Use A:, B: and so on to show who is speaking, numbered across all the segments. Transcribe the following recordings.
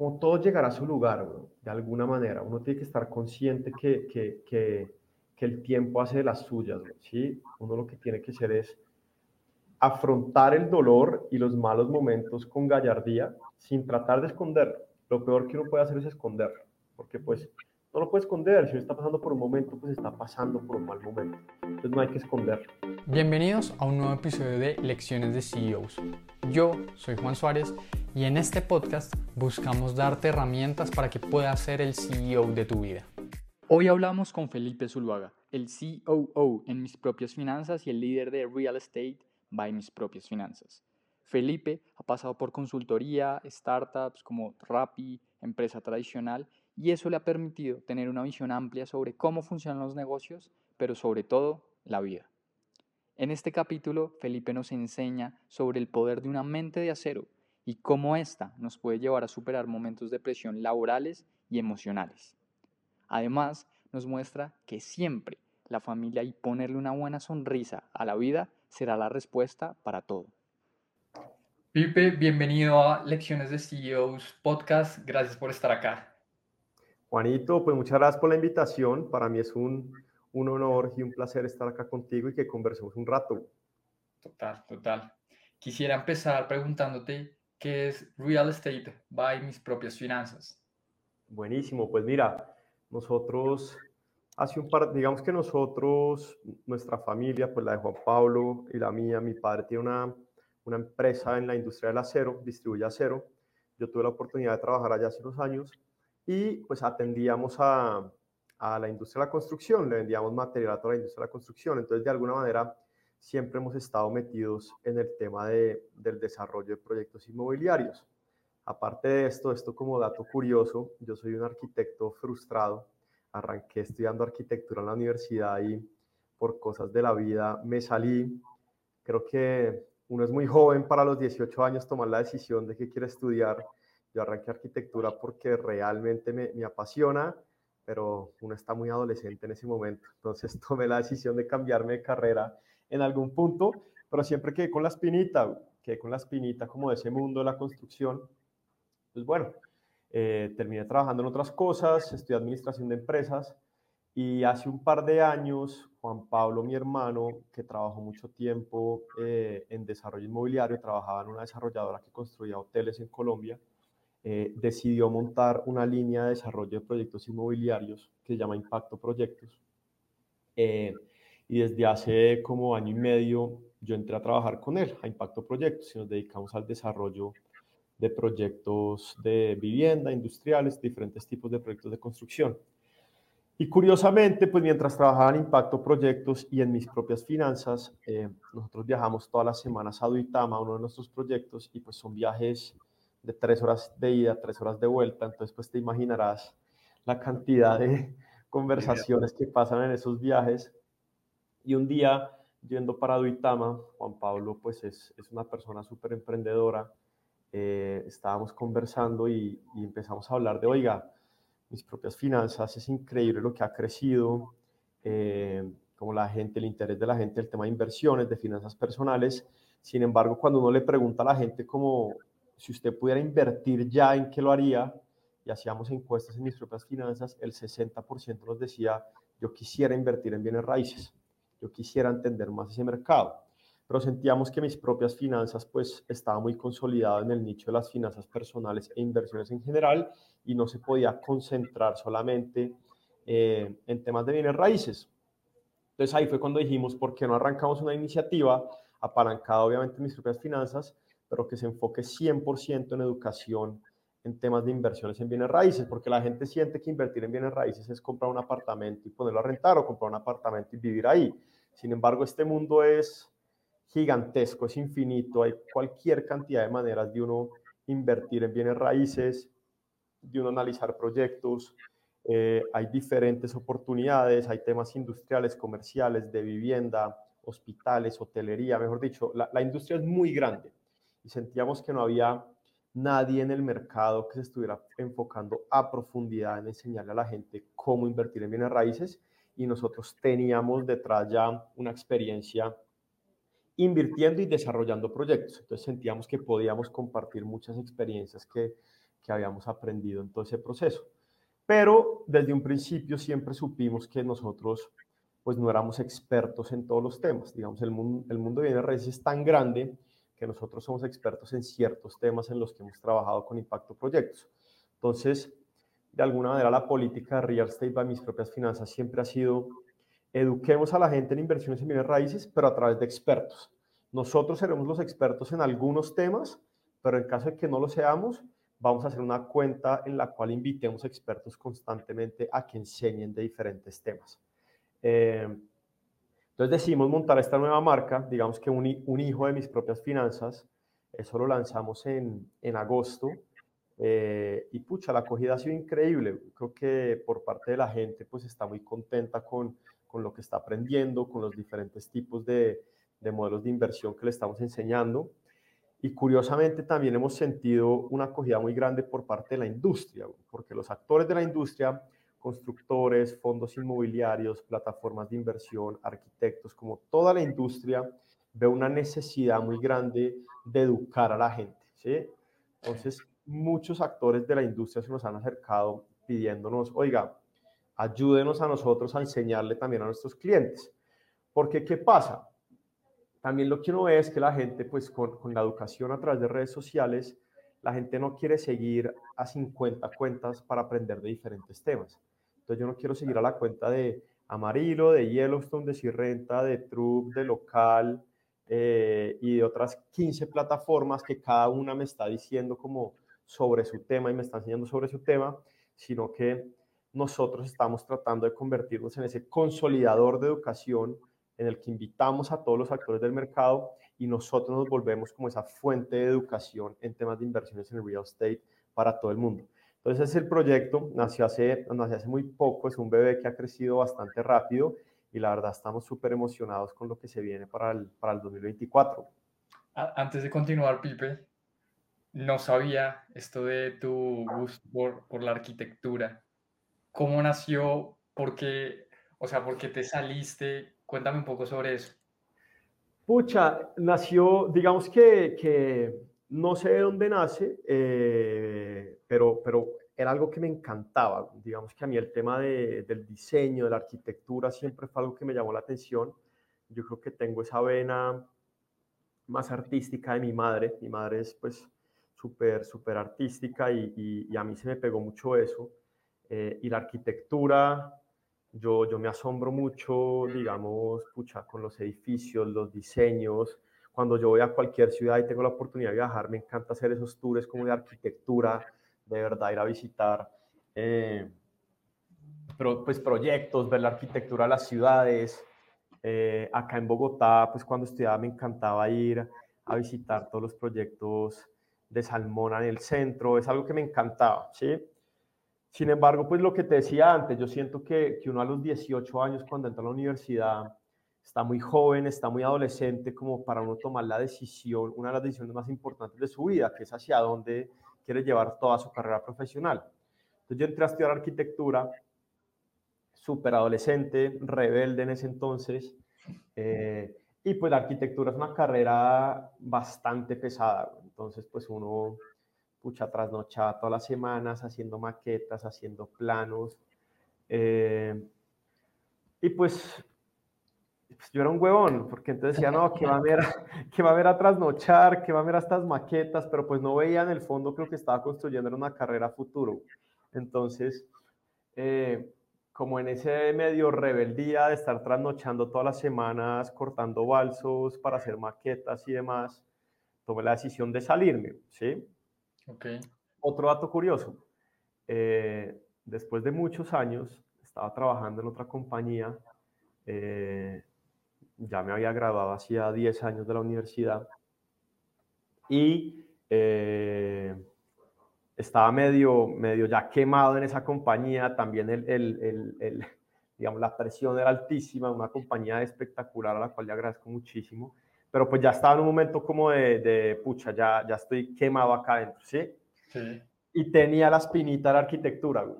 A: como todo llegará a su lugar, de alguna manera. Uno tiene que estar consciente que, que, que, el tiempo hace las suyas, ¿sí? Uno lo que tiene que hacer es afrontar el dolor y los malos momentos con gallardía sin tratar de esconderlo. Lo peor que uno puede hacer es esconderlo, porque pues no lo puede esconder. Si uno está pasando por un momento, pues está pasando por un mal momento. Entonces no hay que esconderlo.
B: Bienvenidos a un nuevo episodio de Lecciones de CEOs. Yo soy Juan Suárez y en este podcast buscamos darte herramientas para que puedas ser el CEO de tu vida. Hoy hablamos con Felipe Zuluaga, el COO en mis propias finanzas y el líder de Real Estate by mis propias finanzas. Felipe ha pasado por consultoría, startups como Rappi, empresa tradicional, y eso le ha permitido tener una visión amplia sobre cómo funcionan los negocios, pero sobre todo la vida. En este capítulo, Felipe nos enseña sobre el poder de una mente de acero y cómo ésta nos puede llevar a superar momentos de presión laborales y emocionales. Además, nos muestra que siempre la familia y ponerle una buena sonrisa a la vida será la respuesta para todo. Pipe, bienvenido a Lecciones de CEOs Podcast. Gracias por estar acá.
A: Juanito, pues muchas gracias por la invitación. Para mí es un, un honor y un placer estar acá contigo y que conversemos un rato.
B: Total, total. Quisiera empezar preguntándote qué es Real Estate by mis propias finanzas.
A: Buenísimo, pues mira, nosotros hace un par, digamos que nosotros, nuestra familia, pues la de Juan Pablo y la mía, mi padre tiene una, una empresa en la industria del acero, distribuye acero. Yo tuve la oportunidad de trabajar allá hace unos años y pues atendíamos a, a la industria de la construcción, le vendíamos material a toda la industria de la construcción. Entonces, de alguna manera, siempre hemos estado metidos en el tema de, del desarrollo de proyectos inmobiliarios. Aparte de esto, esto como dato curioso, yo soy un arquitecto frustrado arranqué estudiando arquitectura en la universidad y por cosas de la vida me salí. Creo que uno es muy joven para los 18 años tomar la decisión de que quiere estudiar. Yo arranqué arquitectura porque realmente me, me apasiona, pero uno está muy adolescente en ese momento. Entonces tomé la decisión de cambiarme de carrera en algún punto, pero siempre quedé con la espinita, quedé con la espinita como de ese mundo de la construcción. Pues bueno, eh, terminé trabajando en otras cosas, estudié administración de empresas y hace un par de años Juan Pablo, mi hermano, que trabajó mucho tiempo eh, en desarrollo inmobiliario, trabajaba en una desarrolladora que construía hoteles en Colombia, eh, decidió montar una línea de desarrollo de proyectos inmobiliarios que se llama Impacto Proyectos. y desde hace como año y medio yo entré a trabajar con él, a Impacto Proyectos, y nos dedicamos al desarrollo de proyectos de vivienda, industriales, diferentes tipos de proyectos de construcción. Y curiosamente, pues mientras trabajaba en Impacto Proyectos y en mis propias finanzas, eh, nosotros viajamos todas las semanas a Duitama, uno de nuestros proyectos, y pues son viajes de tres horas de ida, tres horas de vuelta, entonces pues te imaginarás la cantidad de conversaciones que pasan en esos viajes. Y un día, yendo para Duitama, Juan Pablo pues es, es una persona súper emprendedora, eh, estábamos conversando y, empezamos a hablar de, oiga, mis propias finanzas, es increíble lo que ha crecido, eh, como la gente, el interés de la gente, el tema de inversiones, de finanzas personales. Sin embargo, cuando uno le pregunta a la gente como si usted pudiera invertir ya, ¿en qué lo haría? Y hacíamos encuestas en mis propias finanzas, el 60% nos decía, yo quisiera invertir en bienes raíces, yo quisiera entender más ese mercado pero sentíamos que mis propias finanzas pues estaba muy consolidado en el nicho de las finanzas personales e inversiones en general y no se podía concentrar solamente eh, en temas de bienes raíces. Entonces ahí fue cuando dijimos, ¿por qué no arrancamos una iniciativa apalancada obviamente en mis propias finanzas, pero que se enfoque 100% en educación en temas de inversiones en bienes raíces, porque la gente siente que invertir en bienes raíces es comprar un apartamento y ponerlo a rentar o comprar un apartamento y vivir ahí. Sin embargo, este mundo es gigantesco, es infinito, hay cualquier cantidad de maneras de uno invertir en bienes raíces, de uno analizar proyectos, eh, hay diferentes oportunidades, hay temas industriales, comerciales, de vivienda, hospitales, hotelería, mejor dicho, la, la industria es muy grande y sentíamos que no había nadie en el mercado que se estuviera enfocando a profundidad en enseñarle a la gente cómo invertir en bienes raíces y nosotros teníamos detrás ya una experiencia invirtiendo y desarrollando proyectos. Entonces sentíamos que podíamos compartir muchas experiencias que que habíamos aprendido en todo ese proceso. Pero desde un principio siempre supimos que nosotros pues no éramos expertos en todos los temas. Digamos, el mundo, el mundo de bienes raíces es tan grande que nosotros somos expertos en ciertos temas en los que hemos trabajado con Impacto Proyectos. Entonces, de alguna manera la política de Real Estate by mis propias finanzas siempre ha sido eduquemos a la gente en inversiones en bienes raíces, pero a través de expertos. Nosotros seremos los expertos en algunos temas, pero en caso de que no lo seamos, vamos a hacer una cuenta en la cual invitemos expertos constantemente a que enseñen de diferentes temas. Eh, entonces decidimos montar esta nueva marca, digamos que un, hijo de mis propias finanzas, eso lo lanzamos en, agosto eh, y pucha, la acogida ha sido increíble, creo que por parte de la gente pues está muy contenta con, con lo que está aprendiendo, con los diferentes tipos de, de modelos de inversión que le estamos enseñando. Y curiosamente también hemos sentido una acogida muy grande por parte de la industria, porque los actores de la industria, constructores, fondos inmobiliarios, plataformas de inversión, arquitectos, como toda la industria, ve una necesidad muy grande de educar a la gente. Entonces, muchos actores de la industria se nos han acercado pidiéndonos, oiga, ayúdenos a nosotros a enseñarle también a nuestros clientes. Porque, ¿qué pasa? también lo que uno ve es que la gente, pues con, con, la educación a través de redes sociales, la gente no quiere seguir a 50 cuentas para aprender de diferentes temas. Yo no quiero seguir a la cuenta de Amarillo, de Yellowstone, de Sirrenta, de Troop, de Local eh, y de otras 15 plataformas que cada una me está diciendo como sobre su tema y me está enseñando sobre su tema, sino que nosotros estamos tratando de convertirnos en ese consolidador de educación en el que invitamos a todos los actores del mercado y nosotros nos volvemos como esa fuente de educación en temas de inversiones en el real estate para todo el mundo. Entonces, el proyecto nació hace, nació hace muy poco, es un bebé que ha crecido bastante rápido y la verdad estamos súper emocionados con lo que se viene para el, para el 2024.
B: Antes de continuar, Pipe, no sabía esto de tu gusto por, por la arquitectura. ¿Cómo nació? ¿Por qué? O sea, ¿por qué te saliste? Cuéntame un poco sobre eso.
A: Pucha, nació, digamos que, que no sé de dónde nace, eh, pero, pero era algo que me encantaba. Digamos que a mí el tema de, del diseño, de la arquitectura, siempre fue algo que me llamó la atención. Yo creo que tengo esa vena más artística de mi madre. Mi madre es pues súper, súper artística y, y, a mí se me pegó mucho eso. Eh, y la arquitectura, yo, yo me asombro mucho, digamos, pucha, con los edificios, los diseños. Cuando yo voy a cualquier ciudad y tengo la oportunidad de viajar, me encanta hacer esos tours como de arquitectura, de verdad ir a visitar eh, pues, proyectos, ver la arquitectura de las ciudades. Eh, acá en Bogotá, pues cuando estudiaba me encantaba ir a visitar todos los proyectos de Salmona en el centro, es algo que me encantaba, ¿sí? Sin embargo, pues lo que te decía antes, yo siento que, que, uno a los 18 años cuando entra a la universidad está muy joven, está muy adolescente como para uno tomar la decisión, una de las decisiones más importantes de su vida, que es hacia dónde quiere llevar toda su carrera profesional. Entonces yo entré a estudiar arquitectura, súper adolescente, rebelde en ese entonces, eh, y pues la arquitectura es una carrera bastante pesada, entonces pues uno pucha, trasnochaba todas las semanas haciendo maquetas, haciendo planos. Eh, y pues, pues, yo era un huevón, porque entonces decía, no, que va a ver, que va a ver a trasnochar, que va a ver a estas maquetas, pero pues no veía en el fondo que lo que estaba construyendo era una carrera futuro. Entonces, eh, como en ese medio rebeldía de estar trasnochando todas las semanas, cortando balsos para hacer maquetas y demás, tomé la decisión de salirme, ¿sí? Otro dato curioso. Eh, después de muchos años, estaba trabajando en otra compañía. Eh, ya me había graduado hacía 10 años de la universidad. Y eh, estaba medio, medio ya quemado en esa compañía. También el, el, el, digamos, la presión era altísima. Una compañía espectacular a la cual le agradezco muchísimo pero pues ya estaba en un momento como de, de pucha, ya, ya estoy quemado acá adentro, ¿sí? Sí. Y tenía la espinita de la arquitectura, güey.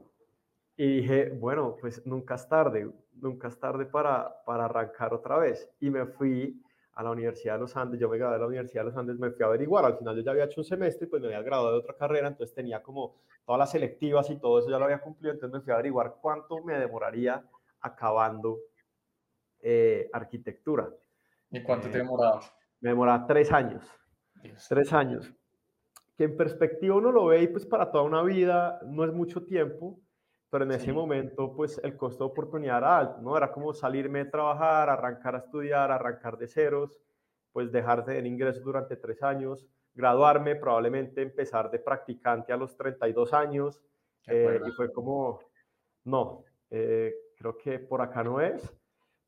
A: Y dije, bueno, pues nunca es tarde, nunca es tarde para, para arrancar otra vez. Y me fui a la Universidad de los Andes, yo me gradué de la Universidad de los Andes, me fui a averiguar, al final yo ya había hecho un semestre, pues me había graduado de otra carrera, entonces tenía como todas las selectivas y todo eso ya lo había cumplido, entonces me fui a averiguar cuánto me demoraría acabando eh, arquitectura.
B: ¿Y cuánto te eh, demorabas?
A: Me demoraba tres años. Tres años. Que en perspectiva uno lo ve y pues para toda una vida no es mucho tiempo, pero en ese momento pues el costo de oportunidad era alto, ¿no? Era como salirme de trabajar, arrancar a estudiar, arrancar de ceros, pues dejar de tener ingresos durante tres años, graduarme, probablemente empezar de practicante a los 32 años, eh, y fue como, no, eh, creo que por acá no es,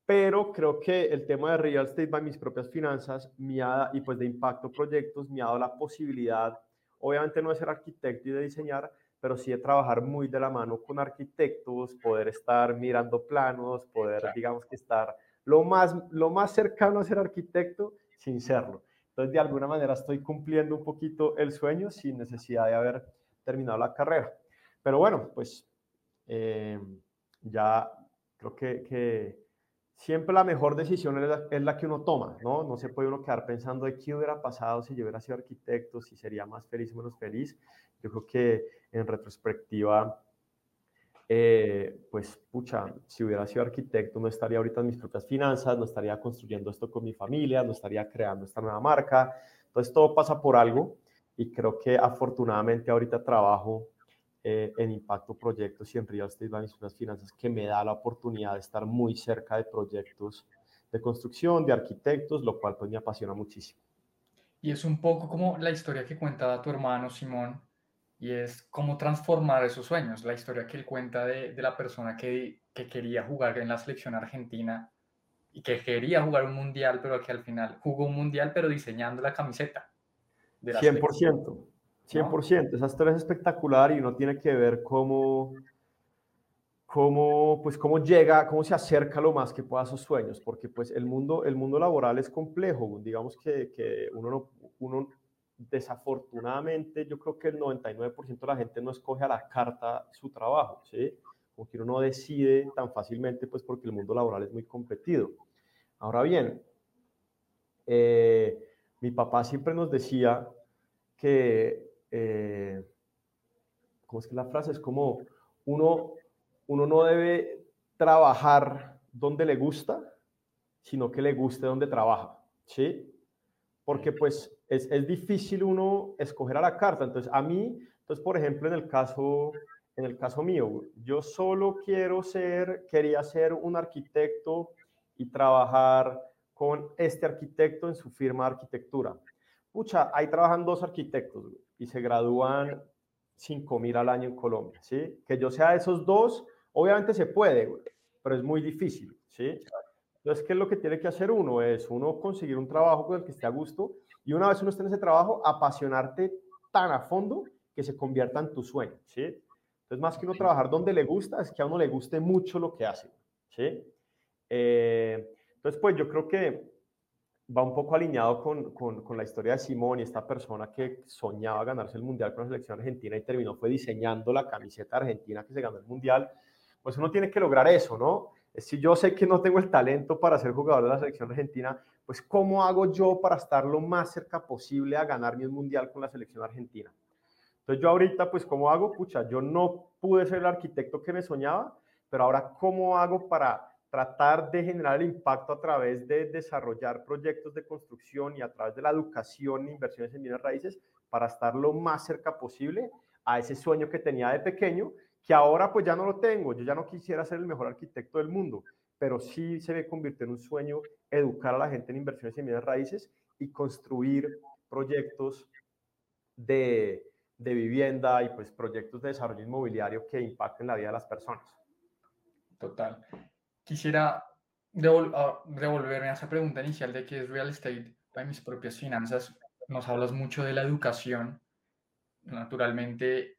A: pero creo que el tema de real estate by mis propias finanzas me ha, y pues de impacto proyectos me ha dado la posibilidad, obviamente no de ser arquitecto y de diseñar, pero sí de trabajar muy de la mano con arquitectos, poder estar mirando planos, poder, digamos que estar lo más, lo más cercano a ser arquitecto sin serlo. Entonces, de alguna manera estoy cumpliendo un poquito el sueño sin necesidad de haber terminado la carrera. Pero bueno, pues eh, ya creo que, que siempre la mejor decisión es la, que uno toma, ¿no? No se puede uno quedar pensando de qué hubiera pasado si yo hubiera sido arquitecto, si sería más feliz o menos feliz. Yo creo que en retrospectiva, eh, pues, pucha, si hubiera sido arquitecto no estaría ahorita en mis propias finanzas, no estaría construyendo esto con mi familia, no estaría creando esta nueva marca. Entonces, todo pasa por algo y creo que afortunadamente ahorita trabajo eh, en Impacto Proyectos y en Real Estate unas Finanzas que me da la oportunidad de estar muy cerca de proyectos de construcción, de arquitectos, lo cual pues me apasiona muchísimo.
B: Y es un poco como la historia que cuenta tu hermano Simón, y es cómo transformar esos sueños, la historia que él cuenta de, de la persona que, que, quería jugar en la selección argentina y que quería jugar un mundial, pero que al final jugó un mundial, pero diseñando la camiseta.
A: De la 100%. 100%, esa historia es espectacular y uno tiene que ver cómo, cómo, pues cómo llega, cómo se acerca lo más que pueda a sus sueños, porque pues el mundo, el mundo laboral es complejo, digamos que, que uno, no, uno desafortunadamente yo creo que el 99% de la gente no escoge a la carta su trabajo, ¿sí? Como que uno no decide tan fácilmente, pues porque el mundo laboral es muy competido. Ahora bien, eh, mi papá siempre nos decía que eh, ¿cómo es que la frase? Es como uno, uno no debe trabajar donde le gusta, sino que le guste donde trabaja, ¿sí? Porque pues es, es difícil uno escoger a la carta. Entonces, a mí, entonces, por ejemplo, en el caso, en el caso mío, yo solo quiero ser, quería ser un arquitecto y trabajar con este arquitecto en su firma de arquitectura. Pucha, ahí trabajan dos arquitectos, y se gradúan 5 mil al año en Colombia, ¿sí? Que yo sea de esos dos, obviamente se puede, pero es muy difícil, ¿sí? Entonces, ¿qué es lo que tiene que hacer uno? Es uno conseguir un trabajo con el que esté a gusto y una vez uno esté en ese trabajo, apasionarte tan a fondo que se convierta en tu sueño, ¿sí? Entonces, más que uno trabajar donde le gusta, es que a uno le guste mucho lo que hace, ¿sí? Eh, entonces, pues yo creo que va un poco alineado con, con, la historia de Simón y esta persona que soñaba ganarse el Mundial con la selección argentina y terminó fue diseñando la camiseta argentina que se ganó el Mundial, pues uno tiene que lograr eso, ¿no? Si yo sé que no tengo el talento para ser jugador de la selección argentina, pues ¿cómo hago yo para estar lo más cerca posible a ganarme un Mundial con la selección argentina? Entonces yo ahorita, pues ¿cómo hago? Pucha, yo no pude ser el arquitecto que me soñaba, pero ahora ¿cómo hago para tratar de generar el impacto a través de desarrollar proyectos de construcción y a través de la educación e inversiones en bienes raíces para estar lo más cerca posible a ese sueño que tenía de pequeño, que ahora pues ya no lo tengo, yo ya no quisiera ser el mejor arquitecto del mundo, pero sí se me convirtió en un sueño educar a la gente en inversiones en bienes raíces y construir proyectos de, de vivienda y pues proyectos de desarrollo inmobiliario que impacten la vida de las personas.
B: Total quisiera devolverme a esa pregunta inicial de qué es real estate para mis propias finanzas. Nos hablas mucho de la educación. Naturalmente,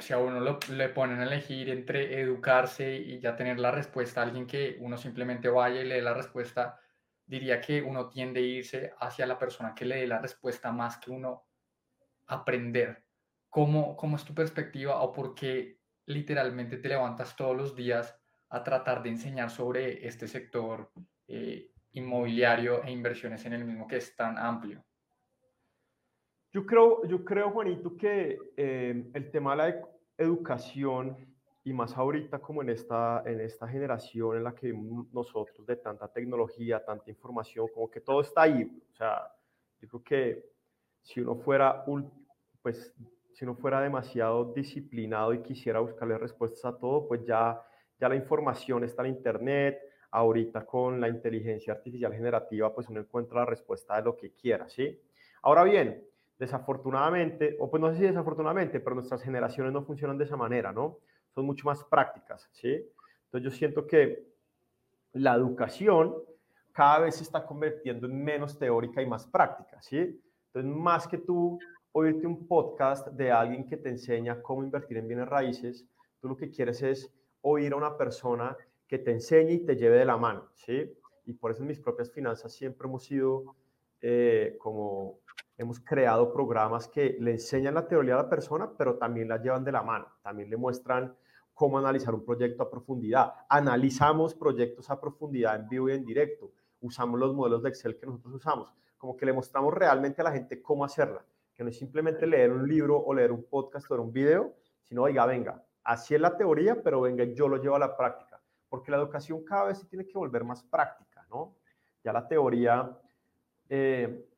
B: si a uno le ponen a elegir entre educarse y ya tener la respuesta, alguien que uno simplemente vaya y le dé la respuesta, diría que uno tiende a irse hacia la persona que le dé la respuesta más que uno aprender. ¿Cómo, cómo es tu perspectiva o por qué literalmente te levantas todos los días a tratar de enseñar sobre este sector eh, inmobiliario e inversiones en el mismo que es tan amplio?
A: Yo creo, yo creo Juanito, que eh, el tema de la educación y más ahorita como en esta, en esta generación en la que nosotros de tanta tecnología, tanta información, como que todo está ahí. O sea, yo creo que si uno fuera, pues, si uno fuera demasiado disciplinado y quisiera buscarle respuestas a todo, pues ya, ya la información está en Internet. Ahorita con la inteligencia artificial generativa, pues uno encuentra la respuesta de lo que quiera, ¿sí? Ahora bien, desafortunadamente, o pues no sé si desafortunadamente, pero nuestras generaciones no funcionan de esa manera, ¿no? Son mucho más prácticas, ¿sí? Entonces yo siento que la educación cada vez se está convirtiendo en menos teórica y más práctica, ¿sí? Entonces, más que tú oírte un podcast de alguien que te enseña cómo invertir en bienes raíces, tú lo que quieres es oír a una persona que te enseñe y te lleve de la mano, ¿sí? Y por eso mis propias finanzas siempre hemos sido eh, como hemos creado programas que le enseñan la teoría a la persona, pero también la llevan de la mano, también le muestran cómo analizar un proyecto a profundidad. Analizamos proyectos a profundidad en vivo y en directo. Usamos los modelos de Excel que nosotros usamos, como que le mostramos realmente a la gente cómo hacerla, que no es simplemente leer un libro o leer un podcast o un video, sino, oiga, venga, así es la teoría, pero venga, yo lo llevo a la práctica, porque la educación cada vez se tiene que volver más práctica, ¿no? Ya la teoría eh,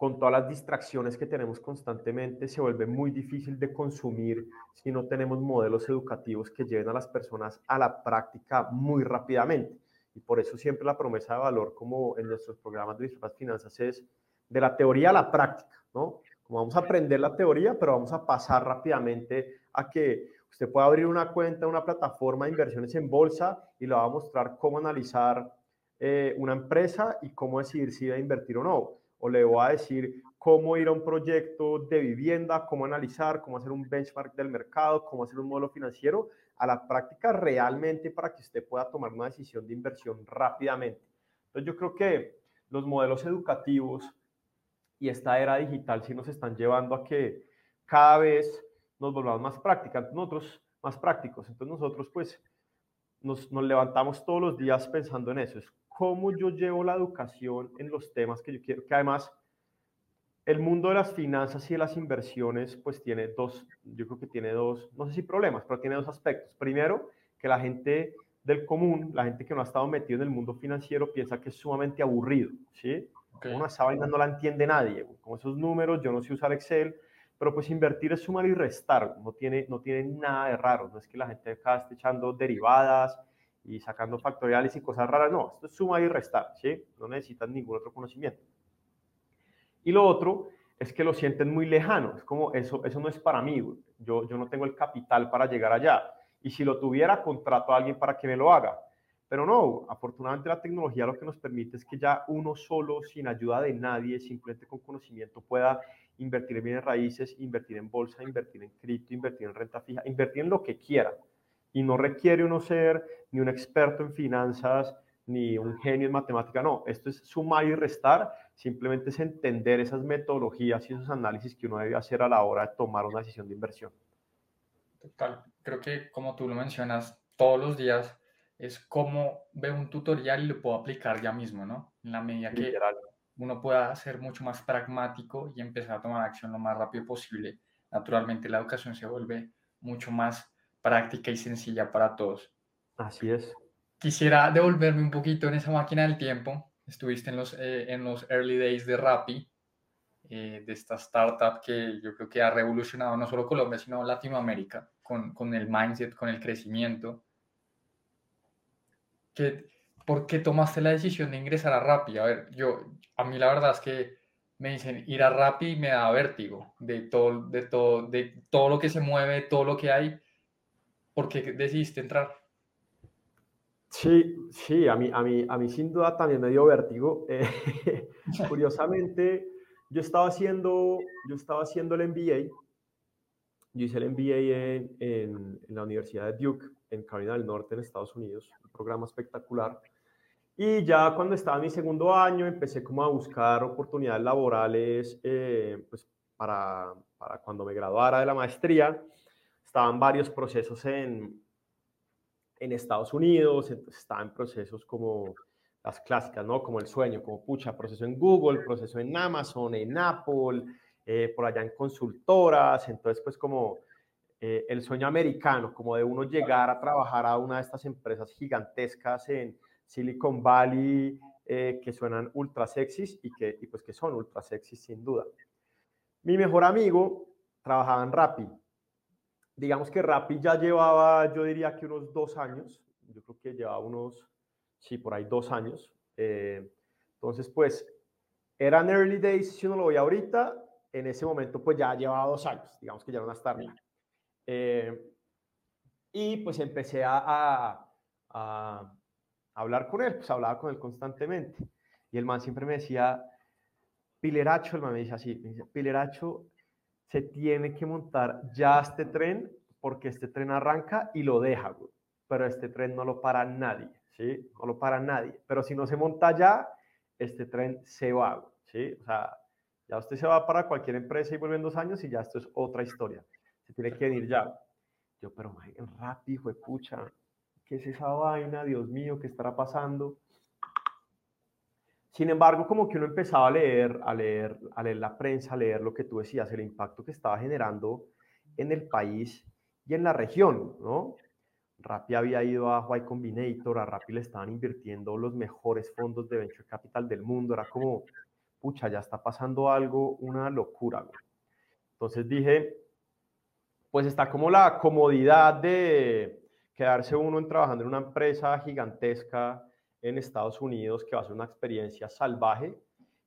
A: con todas las distracciones que tenemos constantemente, se vuelve muy difícil de consumir si no tenemos modelos educativos que lleven a las personas a la práctica muy rápidamente. Y por eso siempre la promesa de valor, como en nuestros programas de las finanzas, es de la teoría a la práctica, ¿no? Como vamos a aprender la teoría, pero vamos a pasar rápidamente a que usted pueda abrir una cuenta, una plataforma de inversiones en bolsa y le va a mostrar cómo analizar eh, una empresa y cómo decidir si a invertir o no. O le voy a decir cómo ir a un proyecto de vivienda, cómo analizar, cómo hacer un benchmark del mercado, cómo hacer un modelo financiero a la práctica realmente para que usted pueda tomar una decisión de inversión rápidamente. Entonces yo creo que los modelos educativos y esta era digital sí nos están llevando a que cada vez nos volvamos más prácticos, nosotros más prácticos. Entonces nosotros pues nos, nos levantamos todos los días pensando en eso, es cómo yo llevo la educación en los temas que yo quiero, que además el mundo de las finanzas y de las inversiones pues tiene dos, yo creo que tiene dos, no sé si problemas, pero tiene dos aspectos. Primero, que la gente del común, la gente que no ha estado metido en el mundo financiero piensa que es sumamente aburrido, ¿sí? Okay. Una esa vaina no la entiende nadie, con esos números, yo no sé usar Excel, pero pues invertir es sumar y restar, no tiene, no tiene nada de raro, no es que la gente acá esté echando derivadas, y sacando factoriales y cosas raras. No, esto es suma y restar, ¿sí? No necesitan ningún otro conocimiento. Y lo otro es que lo sienten muy lejano, es como eso, eso no es para mí, yo, yo no tengo el capital para llegar allá. Y si lo tuviera, contrato a alguien para que me lo haga. Pero no, afortunadamente la tecnología lo que nos permite es que ya uno solo, sin ayuda de nadie, simplemente con conocimiento, pueda invertir en bienes raíces, invertir en bolsa, invertir en cripto, invertir en renta fija, invertir en lo que quiera y no requiere uno ser ni un experto en finanzas ni un genio en matemática, no, esto es sumar y restar, simplemente es entender esas metodologías y esos análisis que uno debe hacer a la hora de tomar una decisión de inversión.
B: Total, creo que como tú lo mencionas, todos los días es como ver un tutorial y lo puedo aplicar ya mismo, ¿no? En la medida que uno pueda ser mucho más pragmático y empezar a tomar acción lo más rápido posible, naturalmente la educación se vuelve mucho más práctica y sencilla para todos.
A: Así es.
B: Quisiera devolverme un poquito en esa máquina del tiempo. Estuviste en los, eh, en los early days de Rappi, eh, de esta startup que yo creo que ha revolucionado no solo Colombia, sino Latinoamérica, con, con el mindset, con el crecimiento. ¿Qué, ¿Por qué tomaste la decisión de ingresar a Rappi? A ver, yo, a mí la verdad es que me dicen ir a Rappi me da vértigo de todo, de todo, de todo lo que se mueve, todo lo que hay ¿Por qué decidiste entrar?
A: Sí, sí, a mí, a mí, a mí sin duda también me dio vértigo. Eh, curiosamente, yo estaba haciendo, yo estaba haciendo el MBA. Yo hice el MBA en, la Universidad de Duke, en Carolina del Norte, en Estados Unidos, un programa espectacular. Y ya cuando estaba en mi segundo año, empecé como a buscar oportunidades laborales eh, pues para, para cuando me graduara de la maestría estaban varios procesos en, en Estados Unidos, estaba en procesos como las clásicas, ¿no? Como el sueño, como pucha, proceso en Google, proceso en Amazon, en Apple, eh, por allá en consultoras, entonces pues como eh, el sueño americano, como de uno llegar a trabajar a una de estas empresas gigantescas en Silicon Valley, eh, que suenan ultra sexys y que y pues que son ultra sexys sin duda. Mi mejor amigo trabajaba en Rappi. Digamos que Rappi ya llevaba, yo diría que unos dos años, yo creo que llevaba unos, sí, por ahí dos años. entonces, pues, eran early days, si uno lo ve ahorita, en ese momento pues ya llevaba dos años, digamos que ya era una startup. Eh, y pues empecé a, a, hablar con él, pues hablaba con él constantemente. Y el man siempre me decía, Pileracho, el man me dice así, me dice, Pileracho, se tiene que montar ya este tren porque este tren arranca y lo deja, pero este tren no lo para nadie, ¿sí? No lo para nadie. Pero si no se monta ya, este tren se va, ¿sí? O sea, ya usted se va para cualquier empresa y vuelve en dos años y ya esto es otra historia. Se tiene que venir ya. Yo, pero rápido, fue pucha, ¿qué es esa vaina? Dios mío, ¿qué estará pasando? Sin embargo, como que uno empezaba a leer, a leer, a leer la prensa, a leer lo que tú decías, el impacto que estaba generando en el país y en la región, ¿no? Rappi había ido a Y Combinator, a Rappi le estaban invirtiendo los mejores fondos de venture capital del mundo, era como, pucha, ya está pasando algo, una locura. Entonces dije, pues está como la comodidad de quedarse uno en trabajando en una empresa gigantesca en Estados Unidos que va a ser una experiencia salvaje,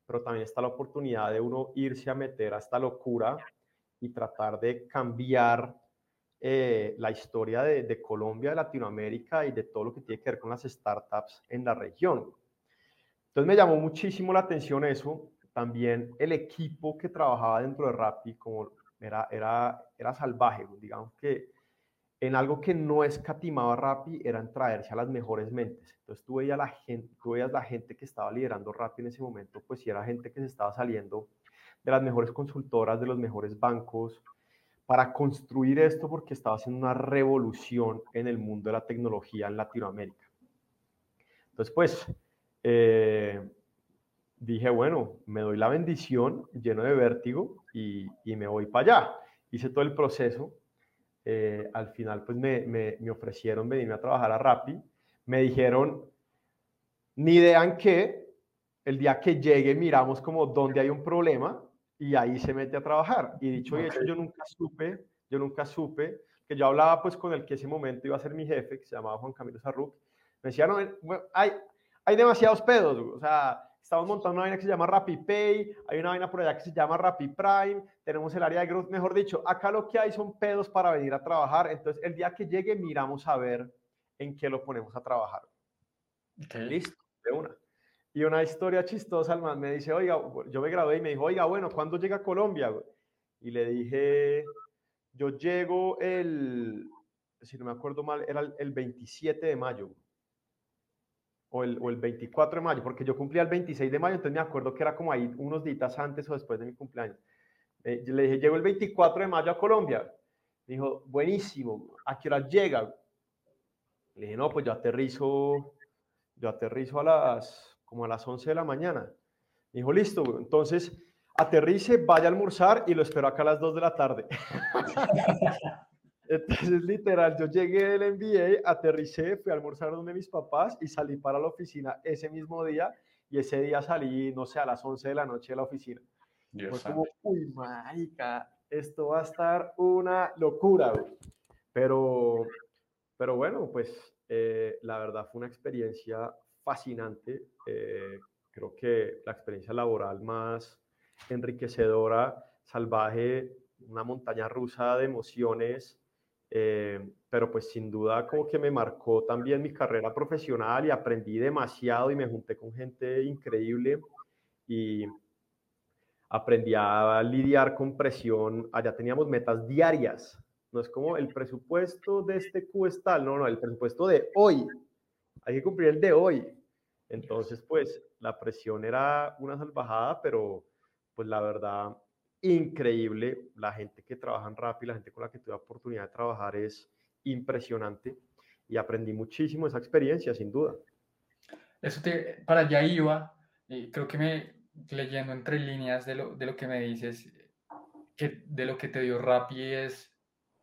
A: pero también está la oportunidad de uno irse a meter a esta locura y tratar de cambiar eh, la historia de, de, Colombia, de Latinoamérica y de todo lo que tiene que ver con las startups en la región. Entonces me llamó muchísimo la atención eso. También el equipo que trabajaba dentro de Rappi, como era, era, era salvaje, digamos que en algo que no escatimaba Rappi era en traerse a las mejores mentes. Entonces tú veías, la gente, tú veías la gente que estaba liderando Rappi en ese momento, pues sí era gente que se estaba saliendo de las mejores consultoras, de los mejores bancos, para construir esto porque estaba haciendo una revolución en el mundo de la tecnología en Latinoamérica. Entonces, pues, eh, dije, bueno, me doy la bendición lleno de vértigo y, me voy para allá. Hice todo el proceso. Eh, al final, pues me, me, ofrecieron venirme a trabajar a Rappi. Me dijeron, ni idea en qué, el día que llegue miramos como dónde hay un problema y ahí se mete a trabajar. Y dicho y hecho, yo nunca supe, yo nunca supe, que yo hablaba pues con el que ese momento iba a ser mi jefe, que se llamaba Juan Camilo Sarruc. Me decía, no, hay, hay demasiados pedos, o sea, estamos montando una vaina que se llama Pay, hay una vaina por allá que se llama Rappi Prime, tenemos el área de growth, mejor dicho, acá lo que hay son pedos para venir a trabajar, entonces el día que llegue miramos a ver en qué lo ponemos a trabajar. Listo, de una. Y una historia chistosa, el man me dice, oiga, yo me gradué y me dijo, oiga, bueno, ¿cuándo llega a Colombia? Y le dije, yo llego el, si no me acuerdo mal, era el 27 de mayo o el, o el 24 de mayo, porque yo cumplía el 26 de mayo, entonces me acuerdo que era como ahí unos días antes o después de mi cumpleaños. Eh, le dije, llego el 24 de mayo a Colombia. Dijo, buenísimo, ¿a qué hora llega? Le dije, no, pues yo aterrizo, yo aterrizo a las, como a las 11 de la mañana. Dijo, listo, entonces aterrice, vaya a almorzar y lo espero acá a las 2 de la tarde. Entonces, literal, yo llegué del MBA, aterricé, fui a almorzar donde mis papás y salí para la oficina ese mismo día. Y ese día salí, no sé, a las 11 de la noche de la oficina. Fue como, uy, marica, esto va a estar una locura, Pero, pero bueno, pues eh, la verdad fue una experiencia fascinante. Eh, creo que la experiencia laboral más enriquecedora, salvaje, una montaña rusa de emociones eh, pero pues sin duda como que me marcó también mi carrera profesional y aprendí demasiado y me junté con gente increíble y aprendí a lidiar con presión. Allá teníamos metas diarias, no es como el presupuesto de este Q es tal, no, no, el presupuesto de hoy. Hay que cumplir el de hoy. Entonces, pues la presión era una salvajada, pero pues la verdad increíble. La gente que trabaja en Rappi, la gente con la que tuve la oportunidad de trabajar es impresionante y aprendí muchísimo esa experiencia, sin duda.
B: Eso te, para allá iba, y creo que me, leyendo entre líneas de lo, de lo que me dices, que de lo que te dio Rappi es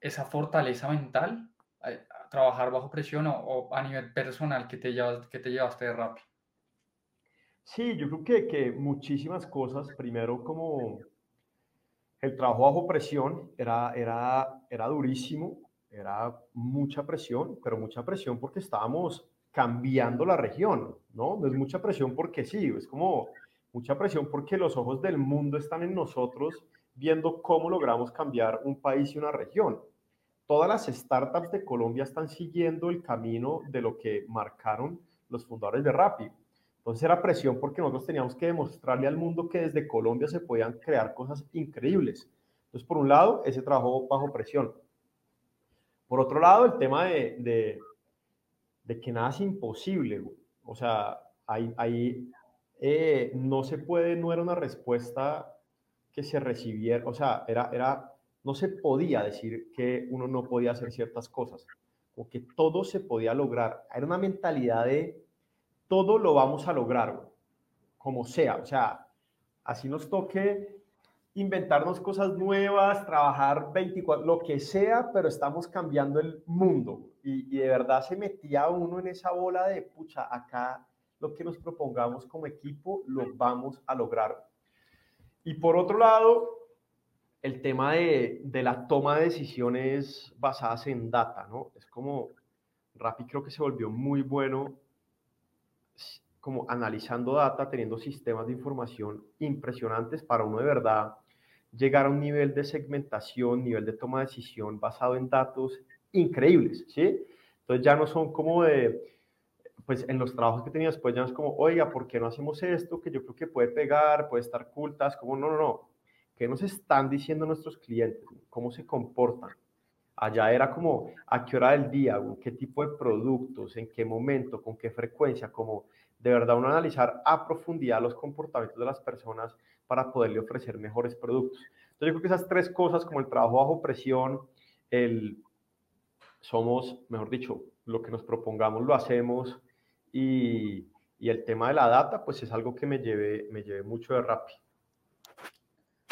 B: esa fortaleza mental, a, trabajar bajo presión o, a nivel personal que te, llevas, que te llevaste de Rappi.
A: Sí, yo creo que, que muchísimas cosas. Primero, como el trabajo bajo presión era, era, era durísimo, era mucha presión, pero mucha presión porque estábamos cambiando la región, ¿no? Es mucha presión porque sí, es como mucha presión porque los ojos del mundo están en nosotros viendo cómo logramos cambiar un país y una región. Todas las startups de Colombia están siguiendo el camino de lo que marcaron los fundadores de Rappi. Entonces era presión porque nosotros teníamos que demostrarle al mundo que desde Colombia se podían crear cosas increíbles. Entonces, por un lado, ese trabajo bajo presión. Por otro lado, el tema de, de, que nada es imposible. O sea, ahí, ahí eh, no se puede, no era una respuesta que se recibiera, o sea, era, era, no se podía decir que uno no podía hacer ciertas cosas, o que todo se podía lograr. Era una mentalidad de todo lo vamos a lograr, como sea. O sea, así nos toque inventarnos cosas nuevas, trabajar 24, lo que sea, pero estamos cambiando el mundo. Y, de verdad se metía uno en esa bola de, pucha, acá lo que nos propongamos como equipo lo vamos a lograr. Y por otro lado, el tema de, de la toma de decisiones basadas en data, ¿no? Es como, Rappi creo que se volvió muy bueno como analizando data, teniendo sistemas de información impresionantes para uno de verdad llegar a un nivel de segmentación, nivel de toma de decisión basado en datos increíbles, ¿sí? Entonces ya no son como de, pues en los trabajos que tenías, pues ya no es como, oiga, ¿por qué no hacemos esto? Que yo creo que puede pegar, puede estar cultas, como no, no, no. ¿Qué nos están diciendo nuestros clientes? ¿Cómo se comportan? Allá era como a qué hora del día, qué tipo de productos, en qué momento, con qué frecuencia, como de verdad uno analizar a profundidad los comportamientos de las personas para poderle ofrecer mejores productos. Entonces yo creo que esas tres cosas, como el trabajo bajo presión, el somos, mejor dicho, lo que nos propongamos lo hacemos y, el tema de la data, pues es algo que me lleve, me lleve mucho de Rappi.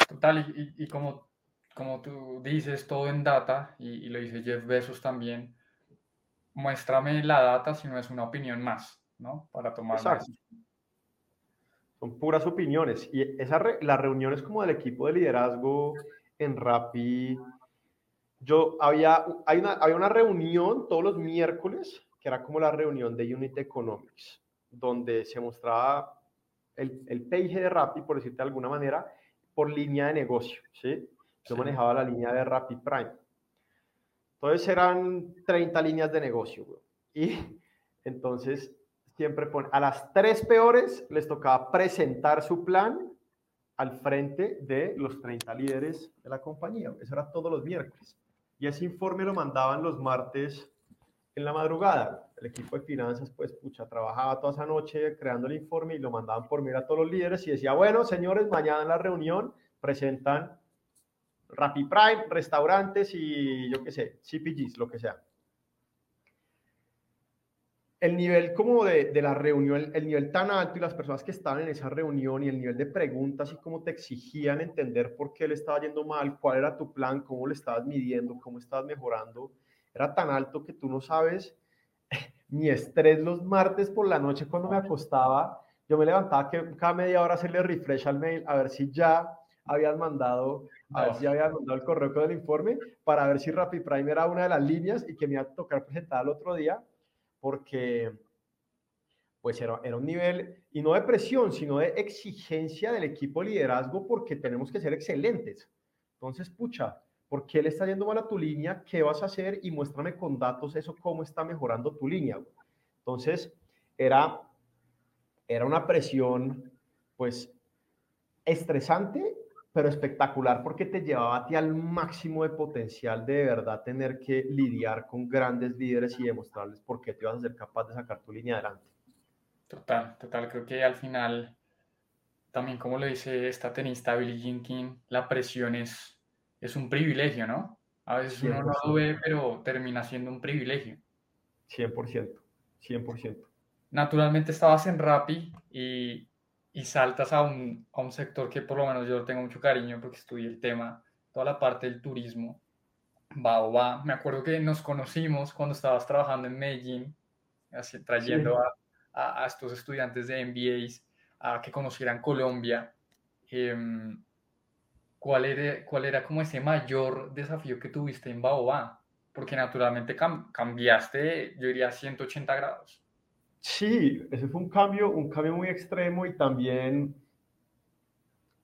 B: Total, y, y como como tú dices, todo en data, y, lo dice Jeff Bezos también, muéstrame la data si no es una opinión más, ¿no? Para tomar.
A: Son puras opiniones. Y esa las reuniones como del equipo de liderazgo en Rappi, yo había, hay una, había una reunión todos los miércoles, que era como la reunión de Unit Economics, donde se mostraba el, el PIG de Rappi, por decirte de alguna manera, por línea de negocio, ¿sí? Yo manejaba la línea de Rapid Prime. Entonces eran 30 líneas de negocio, Y entonces siempre pone, a las tres peores les tocaba presentar su plan al frente de los 30 líderes de la compañía. Eso era todos los miércoles. Y ese informe lo mandaban los martes en la madrugada. El equipo de finanzas, pues, pucha, trabajaba toda esa noche creando el informe y lo mandaban por mí a todos los líderes y decía, bueno, señores, mañana en la reunión presentan Rappi Prime, restaurantes y yo qué sé, CPGs, lo que sea. El nivel como de, de, la reunión, el nivel tan alto y las personas que estaban en esa reunión y el nivel de preguntas y cómo te exigían entender por qué le estaba yendo mal, cuál era tu plan, cómo le estabas midiendo, cómo estabas mejorando, era tan alto que tú no sabes mi estrés los martes por la noche cuando me acostaba, yo me levantaba que cada media hora hacerle refresh al mail a ver si ya habían mandado, a ver si habían mandado el correo con el informe para ver si Rapid Prime era una de las líneas y que me iba a tocar presentar el otro día, porque pues era, era un nivel, y no de presión, sino de exigencia del equipo de liderazgo, porque tenemos que ser excelentes. Entonces, pucha, ¿por qué le está yendo mal a tu línea? ¿Qué vas a hacer? Y muéstrame con datos eso, cómo está mejorando tu línea. Entonces, era, era una presión, pues, estresante, pero espectacular porque te llevaba a ti al máximo de potencial de, verdad tener que lidiar con grandes líderes y demostrarles por qué te vas a ser capaz de sacar tu línea adelante.
B: Total, total. Creo que al final, también como lo dice esta tenista Billie Jean King, la presión es, es un privilegio, ¿no? A veces uno no lo ve, pero termina siendo un privilegio.
A: 100%, 100%.
B: naturalmente estabas en Rappi y, y saltas a un, a un sector que por lo menos yo tengo mucho cariño porque estudié el tema, toda la parte del turismo. Va va. Me acuerdo que nos conocimos cuando estabas trabajando en Medellín, así, trayendo a, a, estos estudiantes de MBAs a que conocieran Colombia. Em, ¿cuál, era, ¿Cuál era como ese mayor desafío que tuviste en Baobá? Porque naturalmente cambiaste, yo diría, 180 grados.
A: Sí, ese fue un cambio, un cambio muy extremo y también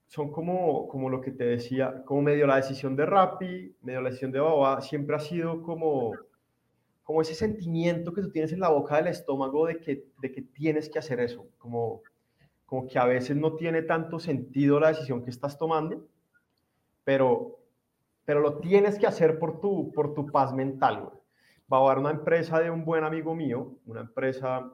A: son como, como lo que te decía, como medio la decisión de Rappi, medio la decisión de Baba, siempre ha sido como, como ese sentimiento que tú tienes en la boca del estómago de que, de que tienes que hacer eso, como, como que a veces no tiene tanto sentido la decisión que estás tomando, pero, pero lo tienes que hacer por tu, por tu paz mental. A haber una empresa de un buen amigo mío, una empresa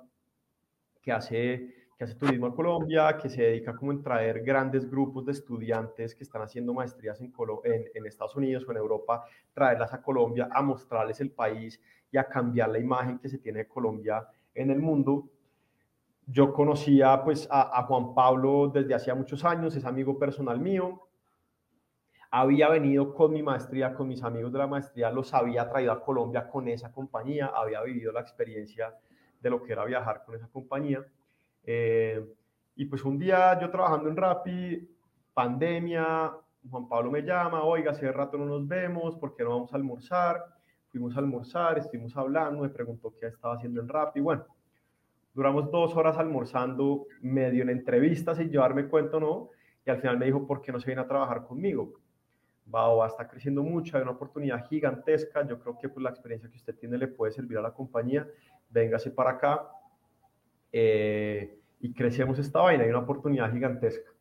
A: que hace, que hace turismo en Colombia, que se dedica como en traer grandes grupos de estudiantes que están haciendo maestrías en, en, Estados Unidos o en Europa, traerlas a Colombia, a mostrarles el país y a cambiar la imagen que se tiene de Colombia en el mundo. Yo conocía pues a, a Juan Pablo desde hacía muchos años, es amigo personal mío, había venido con mi maestría, con mis amigos de la maestría, los había traído a Colombia con esa compañía, había vivido la experiencia de lo que era viajar con esa compañía. Eh, y pues un día yo trabajando en Rappi, pandemia, Juan Pablo me llama, oiga, hace rato no nos vemos, ¿por qué no vamos a almorzar? Fuimos a almorzar, estuvimos hablando, me preguntó qué estaba haciendo en Rappi, bueno, duramos dos horas almorzando, medio en entrevistas sin llevarme cuento, ¿no? Y al final me dijo, ¿por qué no se viene a trabajar conmigo? va está creciendo mucho, hay una oportunidad gigantesca, yo creo que pues, la experiencia que usted tiene le puede servir a la compañía, véngase para acá eh, y crecemos esta vaina, hay una oportunidad gigantesca.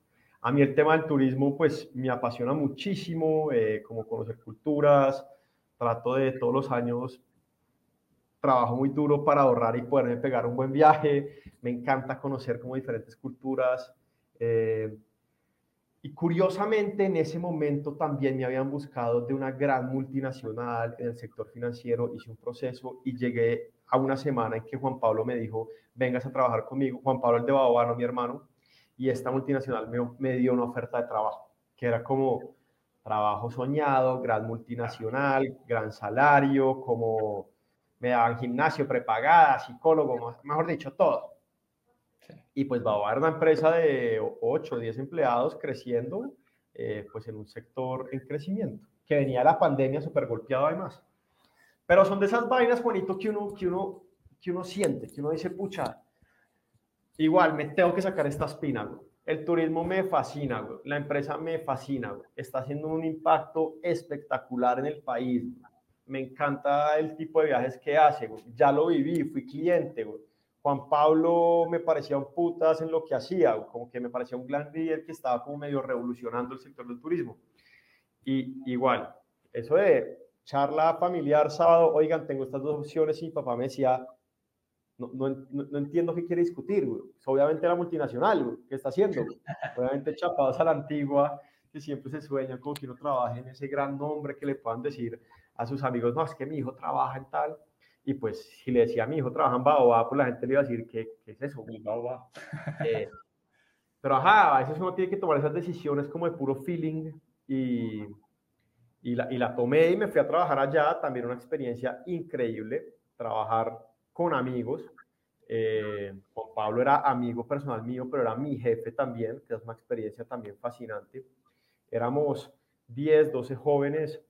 A: A mí el tema del turismo pues me apasiona muchísimo, eh, como conocer culturas, trato de todos los años, trabajo muy duro para ahorrar y poderme pegar un buen viaje, me encanta conocer como diferentes culturas. Eh, y curiosamente en ese momento también me habían buscado de una gran multinacional en el sector financiero, hice un proceso y llegué a una semana en que Juan Pablo me dijo, vengas a trabajar conmigo, Juan Pablo el de Babano, mi hermano, y esta multinacional me, me dio una oferta de trabajo, que era como trabajo soñado, gran multinacional, gran salario, como me daban gimnasio prepagada, psicólogo, mejor dicho, todo. Y pues va a haber una empresa de 8 o 10 empleados creciendo, eh, pues en un sector en crecimiento, que venía la pandemia súper golpeado además. Pero son de esas vainas, Juanito, que uno, que uno, que uno siente, que uno dice, pucha, igual me tengo que sacar esta espina, El turismo me fascina, La empresa me fascina, Está haciendo un impacto espectacular en el país. Me encanta el tipo de viajes que hace, Ya lo viví, fui cliente, Juan Pablo me parecía un putas en lo que hacía, como que me parecía un gran líder que estaba como medio revolucionando el sector del turismo. Y igual, eso de charla familiar sábado, oigan, tengo estas dos opciones y mi papá me decía, no, no, no, entiendo qué quiere discutir, obviamente la multinacional, ¿qué está haciendo? Obviamente chapados a la antigua, que siempre se sueña como que uno trabaje en ese gran nombre que le puedan decir a sus amigos, no, es que mi hijo trabaja en tal y pues si le decía a mi hijo trabaja en Baobab, pues la gente le iba a decir, ¿qué, qué es eso? Eh, pero ajá, a veces uno tiene que tomar esas decisiones como de puro feeling y, y, la, y la tomé y me fui a trabajar allá, también una experiencia increíble, trabajar con amigos. Eh, Juan Pablo era amigo personal mío, pero era mi jefe también, que es una experiencia también fascinante. Éramos 10, 12 jóvenes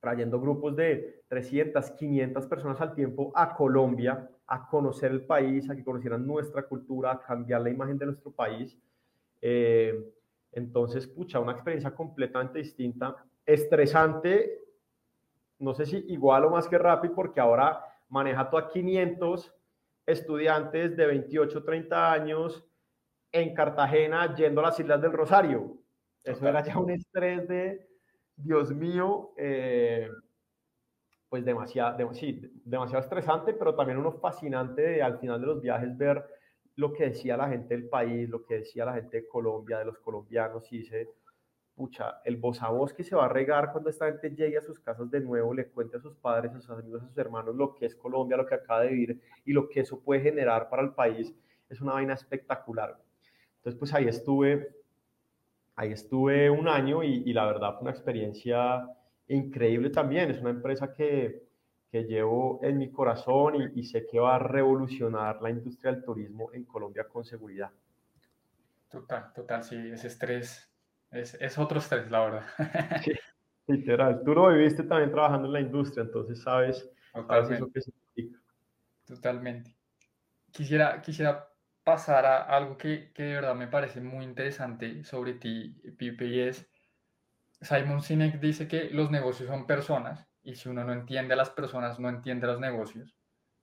A: trayendo grupos de 300, 500 personas al tiempo a Colombia, a conocer el país, a que conocieran nuestra cultura, a cambiar la imagen de nuestro país. Eh, entonces, pucha, una experiencia completamente distinta, estresante, no sé si igual o más que rápido, porque ahora maneja todo a 500 estudiantes de 28, 30 años en Cartagena yendo a las Islas del Rosario. Eso era ya un estrés de, Dios mío, eh, pues demasiado, demasiado estresante, pero también uno fascinante de, al final de los viajes ver lo que decía la gente del país, lo que decía la gente de Colombia, de los colombianos, y dice, pucha, el voz a voz que se va a regar cuando esta gente llegue a sus casas de nuevo, le cuente a sus padres, a sus amigos, a sus hermanos lo que es Colombia, lo que acaba de vivir y lo que eso puede generar para el país, es una vaina espectacular. Entonces, pues ahí estuve, ahí estuve un año y, la verdad fue una experiencia increíble también. Es una empresa que, que llevo en mi corazón y, y sé que va a revolucionar la industria del turismo en Colombia con seguridad.
B: Total, total, sí, ese estrés es, es otro estrés, la verdad.
A: Sí, literal. Tú lo viviste también trabajando en la industria, entonces sabes, sabes que significa.
B: Totalmente. Quisiera, quisiera pasar a algo que, que, de verdad me parece muy interesante sobre ti, Pipe, y es, Simon Sinek dice que los negocios son personas, y si uno no entiende a las personas, no entiende a los negocios.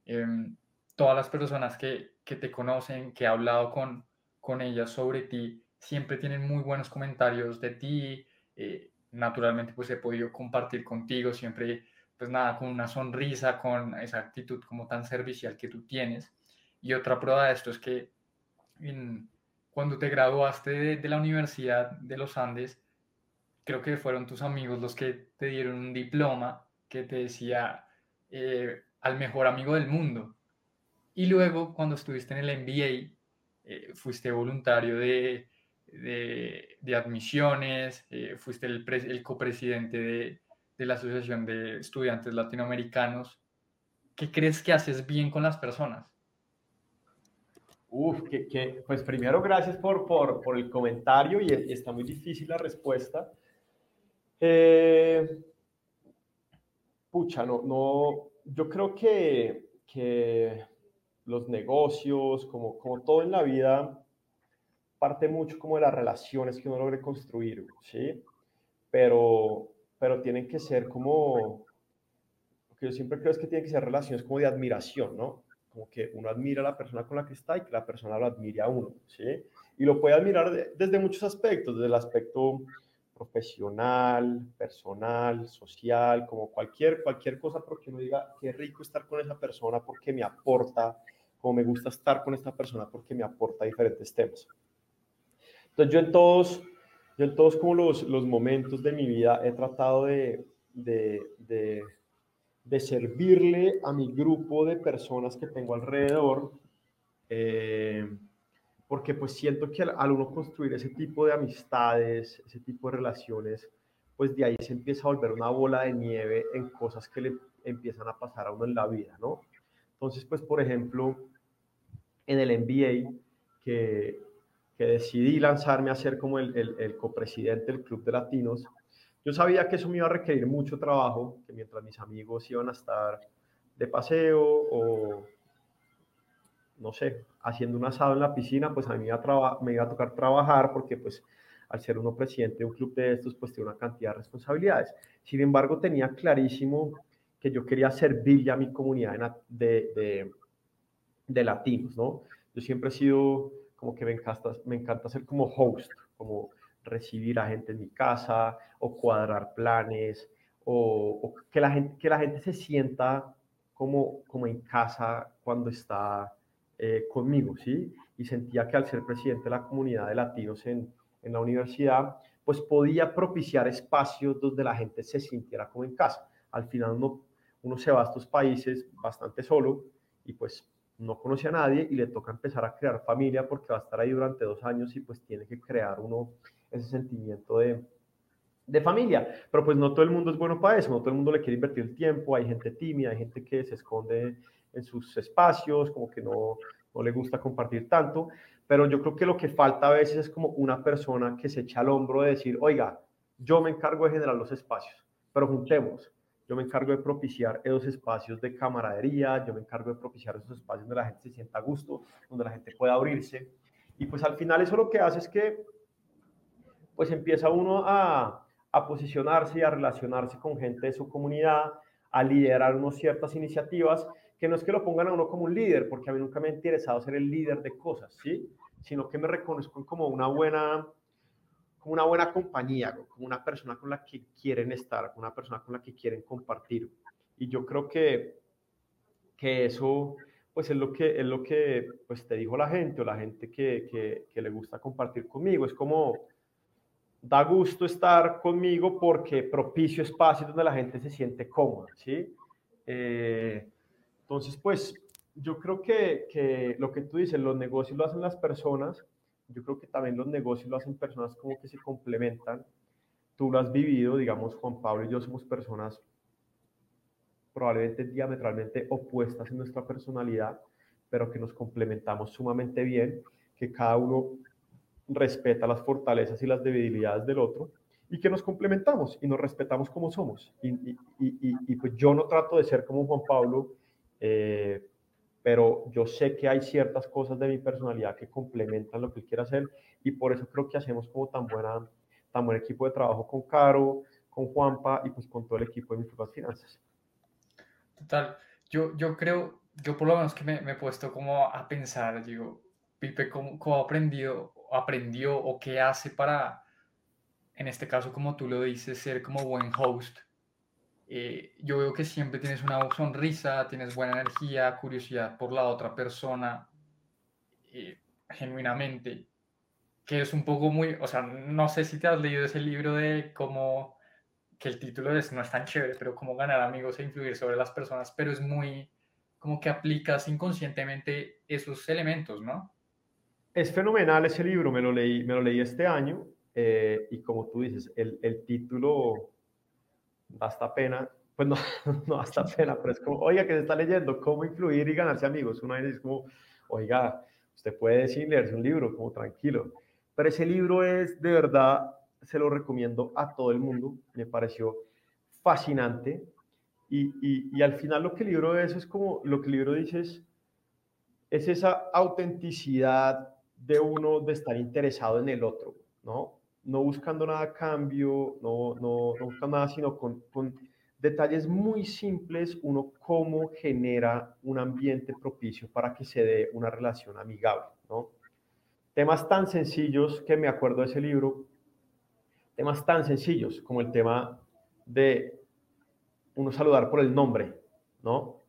B: Em, todas las personas que, que, te conocen, que he hablado con, con ellas sobre ti, siempre tienen muy buenos comentarios de ti. Eh, naturalmente, pues he podido compartir contigo siempre, pues nada, con una sonrisa, con esa actitud como tan servicial que tú tienes. Y otra prueba de esto es que cuando te graduaste de, la Universidad de los Andes, creo que fueron tus amigos los que te dieron un diploma que te decía eh, al mejor amigo del mundo. Y luego, cuando estuviste en el MBA, eh, fuiste voluntario de, de, admisiones, eh, fuiste el, el copresidente de, de, la Asociación de Estudiantes Latinoamericanos. ¿Qué crees que haces bien con las personas?
A: Uf, que, pues primero gracias por, por, por el comentario y, está muy difícil la respuesta. Eh, pucha, no, no, yo creo que, que los negocios, como, como todo en la vida, parte mucho como de las relaciones que uno logre construir, ¿sí? Pero, pero tienen que ser como, lo que yo siempre creo es que tienen que ser relaciones como de admiración, ¿no? Como que uno admira a la persona con la que está y que la persona lo admire a uno, ¿sí? Y lo puede admirar desde muchos aspectos, desde el aspecto profesional, personal, social, como cualquier, cualquier cosa, porque uno diga, qué rico estar con esa persona porque me aporta, como me gusta estar con esta persona porque me aporta diferentes temas. Entonces yo en todos, yo en todos como los, los momentos de mi vida he tratado de, de, de, servirle a mi grupo de personas que tengo alrededor, eh, porque pues siento que al, uno construir ese tipo de amistades, ese tipo de relaciones, pues de ahí se empieza a volver una bola de nieve en cosas que le empiezan a pasar a uno en la vida, ¿no? Entonces, pues, por ejemplo, en el MBA, que, que decidí lanzarme a ser como el, el, copresidente del Club de Latinos, yo sabía que eso me iba a requerir mucho trabajo, que mientras mis amigos iban a estar de paseo o, no sé, haciendo un asado en la piscina, pues a mí me iba a, tocar trabajar porque pues al ser uno presidente de un club de estos, pues tiene una cantidad de responsabilidades. Sin embargo, tenía clarísimo que yo quería servir a mi comunidad de, de, de latinos, ¿no? Yo siempre he sido que me encanta, me encanta ser como host, como recibir a gente en mi casa o cuadrar planes o, que, la gente, que la gente se sienta como, como en casa cuando está eh, conmigo, ¿sí? Y sentía que al ser presidente de la comunidad de latinos en, en la universidad, pues podía propiciar espacios donde la gente se sintiera como en casa. Al final uno, uno se va a estos países bastante solo y pues no conoce a nadie y le toca empezar a crear familia porque va a estar ahí durante dos años y pues tiene que crear uno ese sentimiento de, de familia. Pero pues no todo el mundo es bueno para eso, no todo el mundo le quiere invertir el tiempo, hay gente tímida, hay gente que se esconde en sus espacios, como que no, no le gusta compartir tanto, pero yo creo que lo que falta a veces es como una persona que se echa al hombro de decir, oiga, yo me encargo de generar los espacios, pero juntemos, yo me encargo de propiciar esos espacios de camaradería, yo me encargo de propiciar esos espacios donde la gente se sienta a gusto, donde la gente pueda abrirse. Y pues al final eso lo que hace es que pues empieza uno a, a posicionarse y a relacionarse con gente de su comunidad, a liderar unas ciertas iniciativas, que no es que lo pongan a uno como un líder, porque a mí nunca me ha interesado ser el líder de cosas, ¿sí? Sino que me reconozco como una buena como una buena compañía, como una persona con la que quieren estar, como una persona con la que quieren compartir. Y yo creo que, que eso pues es lo que, es lo que pues, te dijo la gente o la gente que, que, que le gusta compartir conmigo. Es como, da gusto estar conmigo porque propicio espacios donde la gente se siente cómoda, ¿sí? Eh, entonces, pues yo creo que, que, lo que tú dices, los negocios lo hacen las personas, yo creo que también los negocios lo hacen personas como que se complementan. Tú lo has vivido, digamos, Juan Pablo y yo somos personas probablemente diametralmente opuestas en nuestra personalidad, pero que nos complementamos sumamente bien, que cada uno respeta las fortalezas y las debilidades del otro y que nos complementamos y nos respetamos como somos. Y, y, pues yo no trato de ser como Juan Pablo, eh, pero yo sé que hay ciertas cosas de mi personalidad que complementan lo que él quiere hacer y por eso creo que hacemos como tan, buena, tan buen equipo de trabajo con Caro, con Juanpa y pues con todo el equipo de mis finanzas.
B: Total, yo, yo creo, yo por lo menos que me, me he puesto como a pensar, digo, Pipe, ¿cómo, cómo aprendido, aprendió o qué hace para, en este caso, como tú lo dices, ser como buen host? Eh, yo veo que siempre tienes una sonrisa, tienes buena energía, curiosidad por la otra persona, eh, genuinamente, que es un poco muy, o sea, no sé si te has leído ese libro de cómo, que el título es, no es tan chévere, pero cómo ganar amigos e influir sobre las personas, pero es muy, como que aplicas inconscientemente esos elementos, ¿no?
A: Es fenomenal ese libro, me lo leí, me lo leí este año eh, y como tú dices, el, el título da hasta pena, pues no, no hasta pena, pero es como, oiga, que se está leyendo, cómo influir y ganarse amigos. Uno es como, oiga, usted puede decir leerse un libro, como tranquilo. Pero ese libro es, de verdad, se lo recomiendo a todo el mundo, me pareció fascinante. Y, y, y al final lo que el libro es, es como, lo que el libro dice es, es esa autenticidad de uno de estar interesado en el otro, ¿no? No buscando nada a cambio, no, no, no buscando nada, sino con, con detalles muy simples, uno cómo genera un ambiente propicio para que se dé una relación amigable, ¿no? Temas tan sencillos que me acuerdo de ese libro, temas tan sencillos como el tema de uno saludar por el nombre, ¿no?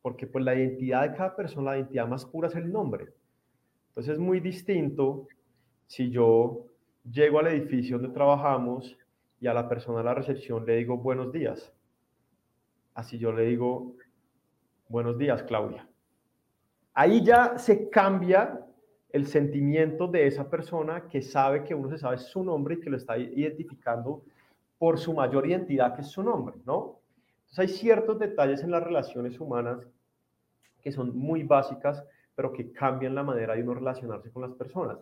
A: Porque pues la identidad de cada persona, la identidad más pura es el nombre. Entonces es muy distinto si yo llego al edificio donde trabajamos y a la persona de la recepción le digo buenos días. Así yo le digo buenos días, Claudia. Ahí ya se cambia el sentimiento de esa persona que sabe que uno se sabe su nombre y que lo está identificando por su mayor identidad, que es su nombre, ¿no? Entonces hay ciertos detalles en las relaciones humanas que son muy básicas pero que cambian la manera de uno relacionarse con las personas.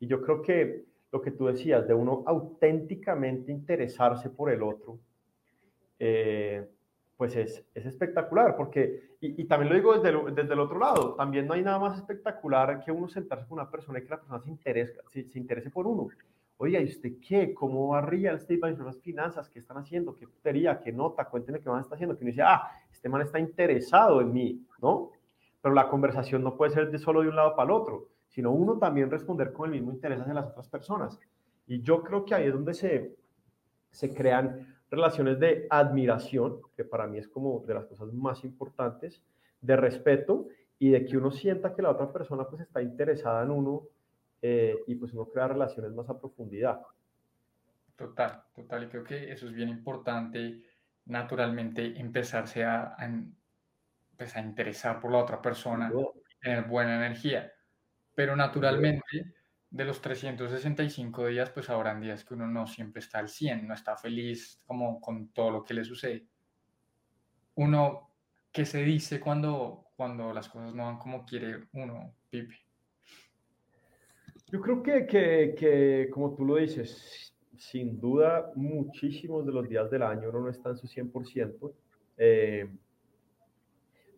A: Y yo creo que lo que tú decías, de uno auténticamente interesarse por el otro, eh, pues es, es, espectacular, porque, y, también lo digo desde el, desde el, otro lado, también no hay nada más espectacular que uno sentarse con una persona y que la persona se interese, se, se interese por uno. Oiga, ¿y usted qué? ¿Cómo va real estate en las finanzas? ¿Qué están haciendo? ¿Qué putería? ¿Qué nota? Cuéntenme qué man está haciendo. Que uno dice, ah, este man está interesado en mí, ¿no? pero la conversación no puede ser de solo de un lado para el otro, sino uno también responder con el mismo interés hacia las otras personas. Y yo creo que ahí es donde se, se crean relaciones de admiración, que para mí es como de las cosas más importantes, de respeto y de que uno sienta que la otra persona pues está interesada en uno eh, y pues uno crea relaciones más a profundidad.
B: Total, total, y creo que eso es bien importante, naturalmente empezarse a, a pues, a interesar por la otra persona, tener buena energía. Pero naturalmente, de los 365 días, pues habrán días que uno no siempre está al 100, no está feliz como con todo lo que le sucede. Uno, ¿qué se dice cuando, cuando las cosas no van como quiere uno, Pipe?
A: Yo creo que, que, que, como tú lo dices, sin duda, muchísimos de los días del año uno no está en su 100%. Eh,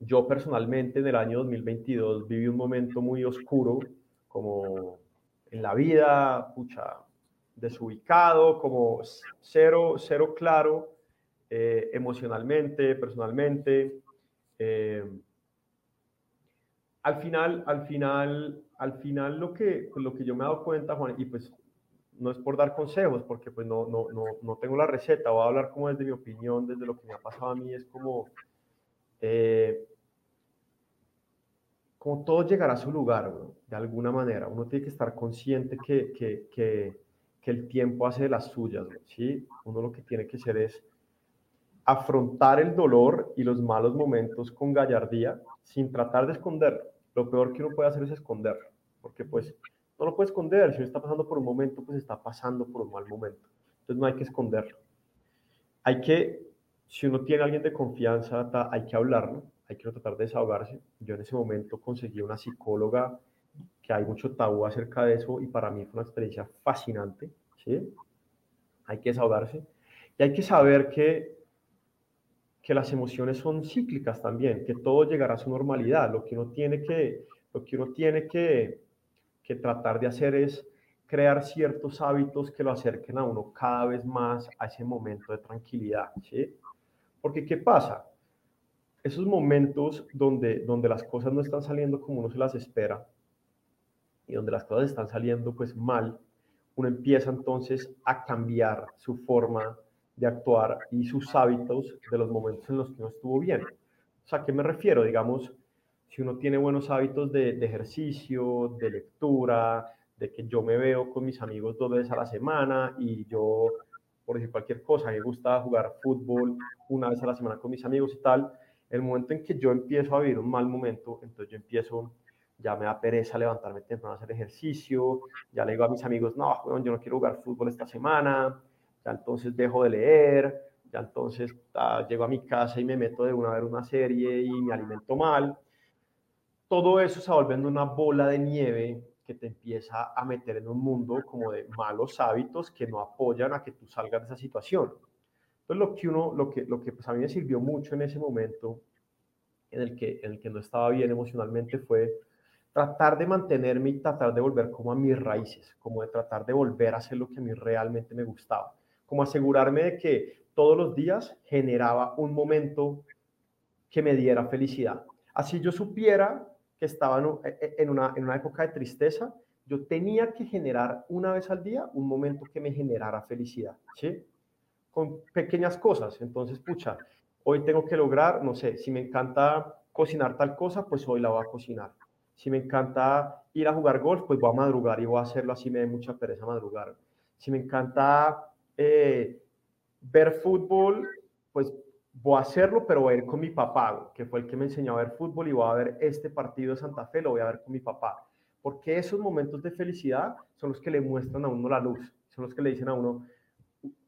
A: yo personalmente en el año 2022 viví un momento muy oscuro, como en la vida, pucha, desubicado, como cero, cero claro eh, emocionalmente, personalmente. Eh, al final, al final, al final lo que, lo que yo me he dado cuenta, Juan, y pues no es por dar consejos, porque pues no, no, no, no tengo la receta, voy a hablar como desde mi opinión, desde lo que me ha pasado a mí, es como eh, como todo llegará a su lugar, de alguna manera. Uno tiene que estar consciente que, que el tiempo hace las suyas, ¿sí? Uno lo que tiene que hacer es afrontar el dolor y los malos momentos con gallardía sin tratar de esconderlo. Lo peor que uno puede hacer es esconderlo, porque pues no lo puede esconder, si uno está pasando por un momento, pues está pasando por un mal momento. Entonces no hay que esconderlo. Hay que, si uno tiene a alguien de confianza, hay que hablarlo, hay que tratar de desahogarse. Yo en ese momento conseguí una psicóloga que hay mucho tabú acerca de eso y para mí fue una experiencia fascinante, ¿sí? Hay que desahogarse y hay que saber que, que las emociones son cíclicas también, que todo llegará a su normalidad. Lo que uno tiene que, lo que, uno tiene que, que tratar de hacer es crear ciertos hábitos que lo acerquen a uno cada vez más a ese momento de tranquilidad, ¿sí? Porque ¿qué pasa? Esos momentos donde, donde las cosas no están saliendo como uno se las espera, y donde las cosas están saliendo pues mal, uno empieza entonces a cambiar su forma de actuar y sus hábitos de los momentos en los que no estuvo bien. O sea, ¿a qué me refiero? Digamos, si uno tiene buenos hábitos de, de ejercicio, de lectura, de que yo me veo con mis amigos dos veces a la semana y yo, por decir cualquier cosa, me gusta jugar fútbol una vez a la semana con mis amigos y tal, el momento en que yo empiezo a vivir un mal momento, entonces yo empiezo ya me da pereza levantarme temprano a hacer ejercicio, ya le digo a mis amigos, no, yo no quiero jugar fútbol esta semana, ya entonces dejo de leer, ya entonces llego a mi casa y me meto de una a ver una serie y me alimento mal. Todo eso se va volviendo una bola de nieve que te empieza a meter en un mundo como de malos hábitos que no apoyan a que tú salgas de esa situación. Entonces lo que uno, lo que, lo que pues a mí me sirvió mucho en ese momento en el que, en el que no estaba bien emocionalmente fue tratar de mantenerme y tratar de volver como a mis raíces, como de tratar de volver a hacer lo que a mí realmente me gustaba, como asegurarme de que todos los días generaba un momento que me diera felicidad. Así yo supiera que estaba en e, e, una, en una época de tristeza, yo tenía que generar una vez al día un momento que me generara felicidad, ¿sí? Con pequeñas cosas. Entonces, pucha, hoy tengo que lograr, no sé, si me encanta cocinar tal cosa, pues hoy la voy a cocinar si me encanta ir a jugar golf, pues voy a madrugar y voy a hacerlo así, me da mucha pereza madrugar. Si me encanta eh, ver fútbol, pues voy a hacerlo, pero voy a ir con mi papá, que fue el que me enseñó a ver fútbol y voy a ver este partido de Santa Fe, lo voy a ver con mi papá. Porque esos momentos de felicidad son los que le muestran a uno la luz, son los que le dicen a uno,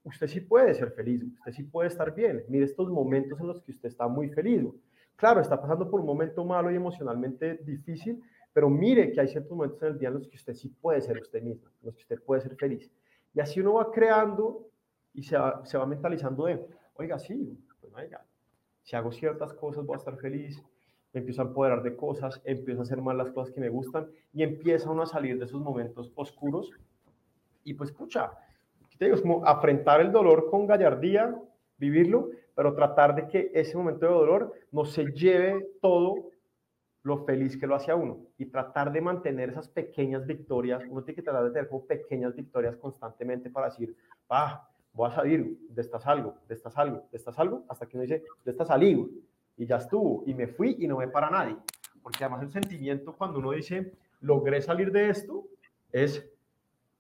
A: usted sí puede ser feliz, usted sí puede estar bien. Mire estos momentos en los que usted está muy feliz. Claro, está pasando por un momento malo y emocionalmente difícil, pero mire que hay ciertos momentos en el día en los que usted sí puede ser usted mismo, en los que usted puede ser feliz. Y así uno va creando y se va, se va mentalizando de, oiga, sí, si hago ciertas cosas voy a estar feliz, me empiezo a empoderar de cosas, empiezo a hacer más las cosas que me gustan y empieza uno a salir de esos momentos oscuros. Y pues, pucha, te digo, es como afrontar el dolor con gallardía, vivirlo, pero tratar de que ese momento de dolor no se lleve todo lo feliz que lo hace a uno. Y tratar de mantener esas pequeñas victorias. Uno tiene que tratar de tener pequeñas victorias constantemente para decir, ah, voy a salir, de esta salgo, de esta salgo, de esta salgo, hasta que uno dice, de esta salí y ya estuvo y me fui y no me para nadie. Porque además el sentimiento cuando uno dice, logré salir de esto, es,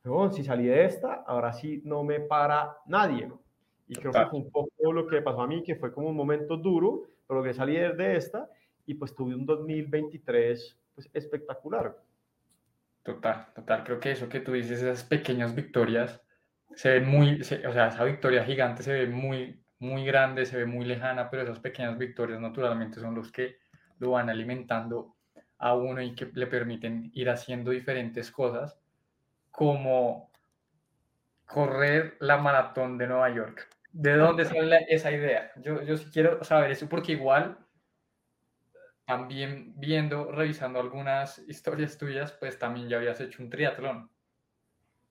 A: no, si salí de esta, ahora sí no me para nadie, ¿no? Y creo que fue un poco lo que pasó a mí, que fue como un momento duro, pero que salí de esta y pues tuve un 2023 pues, espectacular.
B: Total, total. Creo que eso que tú dices, esas pequeñas victorias, se ven muy, o sea, esa victoria gigante se ve muy, muy grande, se ve muy lejana, pero esas pequeñas victorias naturalmente son los que lo van alimentando a uno y que le permiten ir haciendo diferentes cosas, como correr la maratón de Nueva York. ¿De dónde sale esa idea? Yo, yo sí quiero saber eso porque igual también viendo, revisando algunas historias tuyas, pues también ya habías hecho un triatlón.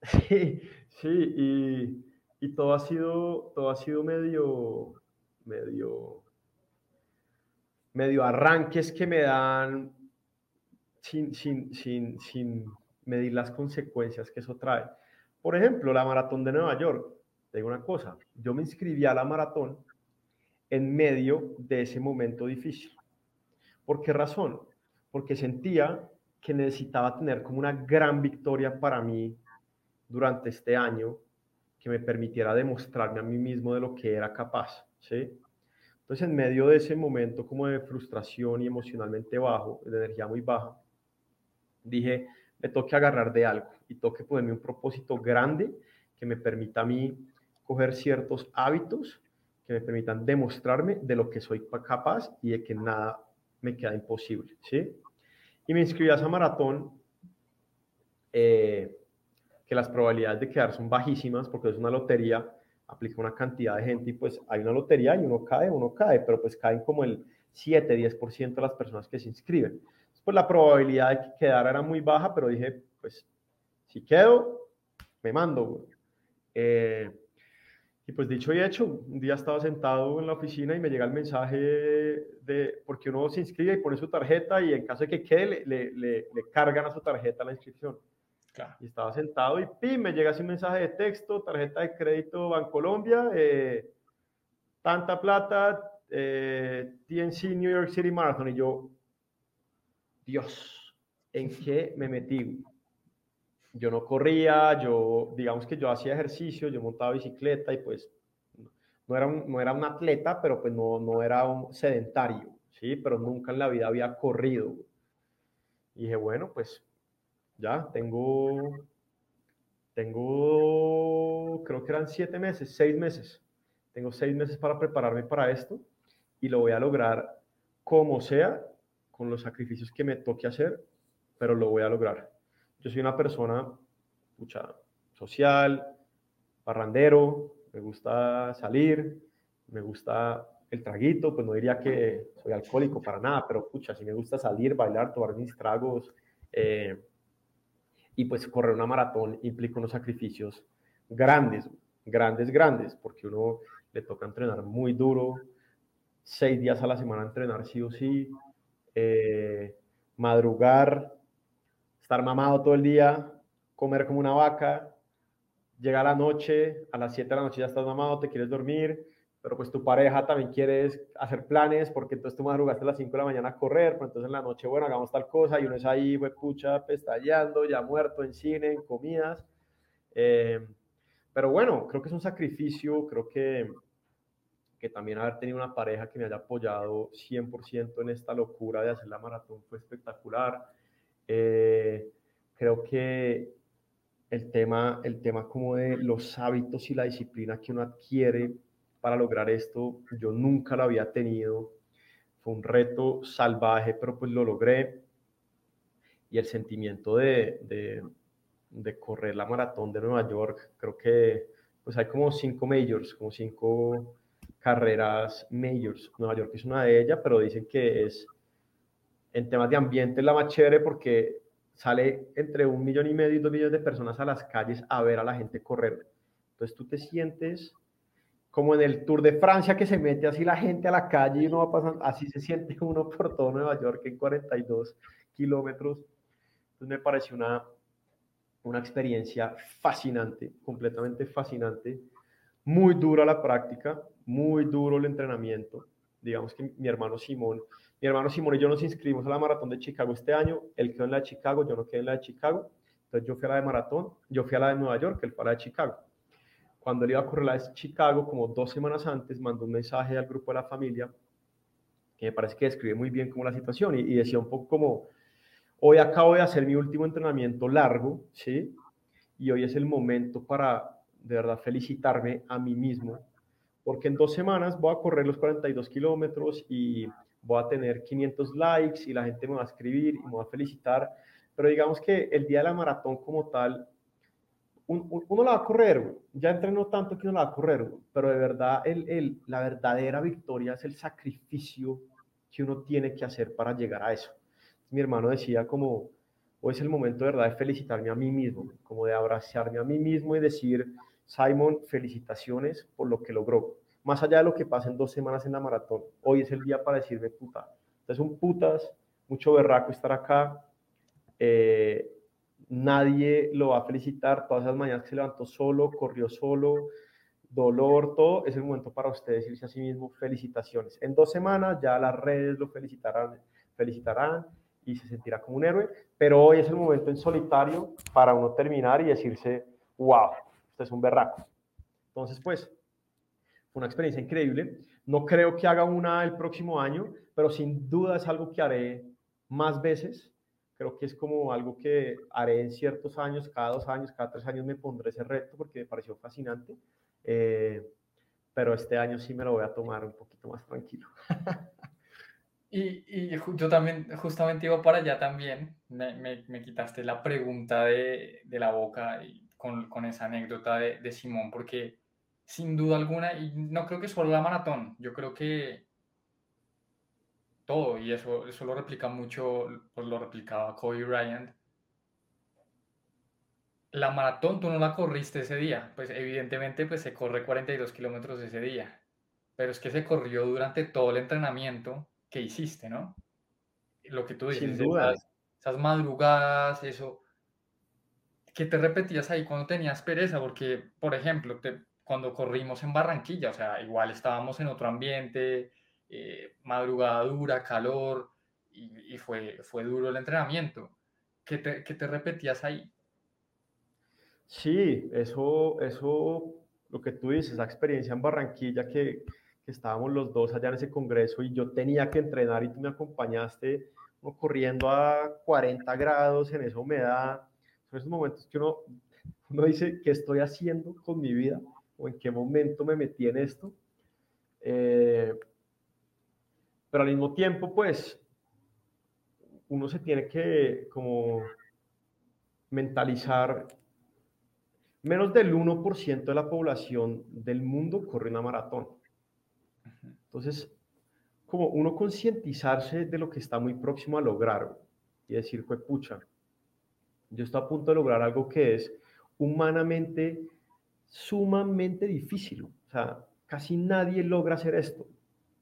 A: Sí, sí, y, y todo ha sido, todo ha sido medio, medio, medio arranques que me dan sin, sin, sin, sin medir las consecuencias que eso trae. Por ejemplo, la maratón de Nueva York te digo una cosa, yo me inscribí a la maratón en medio de ese momento difícil. ¿Por qué razón? Porque sentía que necesitaba tener como una gran victoria para mí durante este año que me permitiera demostrarme a mí mismo de lo que era capaz, ¿sí? Entonces, en medio de ese momento como de frustración y emocionalmente bajo, de energía muy baja, dije, me toque agarrar de algo y toque ponerme un propósito grande que me permita a mí coger ciertos hábitos que me permitan demostrarme de lo que soy capaz y de que nada me queda imposible, ¿sí? Y me inscribí a esa maratón, eh, que las probabilidades de quedar son bajísimas porque es una lotería, aplica una cantidad de gente y pues hay una lotería y uno cae, uno cae, pero pues caen como el 7, 10% de las personas que se inscriben. Pues la probabilidad de que quedara era muy baja, pero dije, pues si quedo, me mando. Eh, y pues dicho y hecho, un día estaba sentado en la oficina y me llega el mensaje de, porque uno se inscribe y pone su tarjeta y en caso de que quede, le, le, le, cargan a su tarjeta la inscripción. Y estaba sentado y ¡pim! me llega así un mensaje de texto, tarjeta de crédito Bancolombia, eh, tanta plata, eh, TNC New York City Marathon. Y yo, Dios, ¿en qué me metí? yo no corría, yo, digamos que yo hacía ejercicio, yo montaba bicicleta y pues no era un, no era un atleta, pero pues no, no era un sedentario, ¿sí? Pero nunca en la vida había corrido. Y dije, bueno, pues ya tengo, tengo, creo que eran siete meses, seis meses. Tengo seis meses para prepararme para esto y lo voy a lograr como sea, con los sacrificios que me toque hacer, pero lo voy a lograr. Yo soy una persona mucha, social, parrandero, me gusta salir, me gusta el traguito, pues no diría que soy alcohólico para nada, pero pucha, sí me gusta salir, bailar, tomar mis tragos. Eh, y pues correr una maratón implica unos sacrificios grandes, grandes, grandes, porque uno le toca entrenar muy duro, seis días a la semana entrenar sí o sí, eh, madrugar, estar mamado todo el día, comer como una vaca, llega la noche, a las 7 de la noche ya estás mamado, te quieres dormir, pero pues tu pareja también quiere hacer planes porque entonces tú madrugaste a las 5 de la mañana a correr, pero entonces en la noche, bueno, hagamos tal cosa y uno es ahí, pues pucha, ya muerto en cine, en comidas. Eh, pero bueno, creo que es un sacrificio, creo que, que también haber tenido una pareja que me haya apoyado 100% en esta locura de hacer la maratón fue espectacular. Eh, creo que el tema, el tema como de los hábitos y la disciplina que uno adquiere para lograr esto, yo nunca lo había tenido. Fue un reto salvaje, pero pues lo logré. Y el sentimiento de, de, correr la maratón de Nueva York, creo que pues hay como cinco majors, como cinco carreras majors. Nueva York es una de ellas, pero dicen que es en temas de ambiente la más chévere porque sale entre un millón y medio y dos millones de personas a las calles a ver a la gente correr. Entonces tú te sientes como en el Tour de Francia que se mete así la gente a la calle y uno va pasando, así se siente uno por todo Nueva York en 42 kilómetros. Entonces me pareció una, una experiencia fascinante, completamente fascinante, muy dura la práctica, muy duro el entrenamiento. Digamos que mi hermano Simón mi hermano Simón y yo nos inscribimos a la maratón de Chicago este año. Él quedó en la de Chicago, yo no quedé en la de Chicago. Entonces yo fui a la de maratón, yo fui a la de Nueva York, él fue a la de Chicago. Cuando él iba a correr Chicago, como dos semanas antes, mandó un mensaje al grupo de la familia que me parece que describe muy bien como la situación y, y decía un poco como, hoy acabo de hacer mi último entrenamiento largo, ¿sí? Y hoy es el momento para de verdad felicitarme a mí mismo, porque en dos semanas voy a correr los 42 kilómetros y voy a tener 500 likes y la gente me va a escribir y me va a felicitar, pero digamos que el día de la maratón como tal, uno la va a correr, ya entrenó tanto que uno la va a correr, pero de verdad el, el, la verdadera victoria es el sacrificio que uno tiene que hacer para llegar a eso. Mi hermano decía como, hoy es el momento de verdad de felicitarme a mí mismo, como de abrazarme a mí mismo y decir, Simon, felicitaciones por lo que logró más allá de lo que pasa en dos semanas en la maratón, hoy es el día para decirme puta. Entonces, un putas, mucho berraco estar acá. Eh, nadie lo va a felicitar. Todas esas mañanas que se levantó solo, corrió solo, dolor, todo, es el momento para ustedes decirse a sí mismo felicitaciones. En dos semanas ya las redes lo felicitarán, felicitarán y se sentirá como un héroe, pero hoy es el momento en solitario para uno terminar y decirse wow, usted es un berraco. Entonces, pues, fue una experiencia increíble. No creo que haga una el próximo año, pero sin duda es algo que haré más veces. Creo que es como algo que haré en ciertos años, cada dos años, cada tres años me pondré ese reto porque me pareció fascinante. Eh, pero este año sí me lo voy a tomar un poquito más tranquilo.
B: y, y, yo también, justamente iba para allá también, me, me, me quitaste la pregunta de, de la boca y con, con, esa anécdota de, de Simón, porque sin duda alguna, y no creo que solo la maratón, yo creo que todo, y eso, eso lo replica mucho, pues lo replicaba Kobe Bryant. La maratón tú no la corriste ese día, pues evidentemente pues se corre 42 kilómetros ese día, pero es que se corrió durante todo el entrenamiento que hiciste, ¿no? Lo que tú dices, esas, esas madrugadas, eso, ¿qué te repetías ahí cuando tenías pereza? Porque, por ejemplo, te, cuando corrimos en Barranquilla, o sea, igual estábamos en otro ambiente, eh, madrugada dura, calor, y, fue, fue duro el entrenamiento. ¿Qué te, qué te repetías ahí?
A: Sí, eso, eso, lo que tú dices, esa experiencia en Barranquilla que, que, estábamos los dos allá en ese congreso y yo tenía que entrenar y tú me acompañaste corriendo a 40 grados en esa humedad. Son esos momentos que uno, uno dice, ¿qué estoy haciendo con mi vida? o en qué momento me metí en esto. Eh, pero al mismo tiempo, pues, uno se tiene que como mentalizar, menos del 1% de la población del mundo corre una maratón. Entonces, como uno concientizarse de lo que está muy próximo a lograr y decir, fue pucha, yo estoy a punto de lograr algo que es humanamente sumamente difícil. O sea, casi nadie logra hacer esto,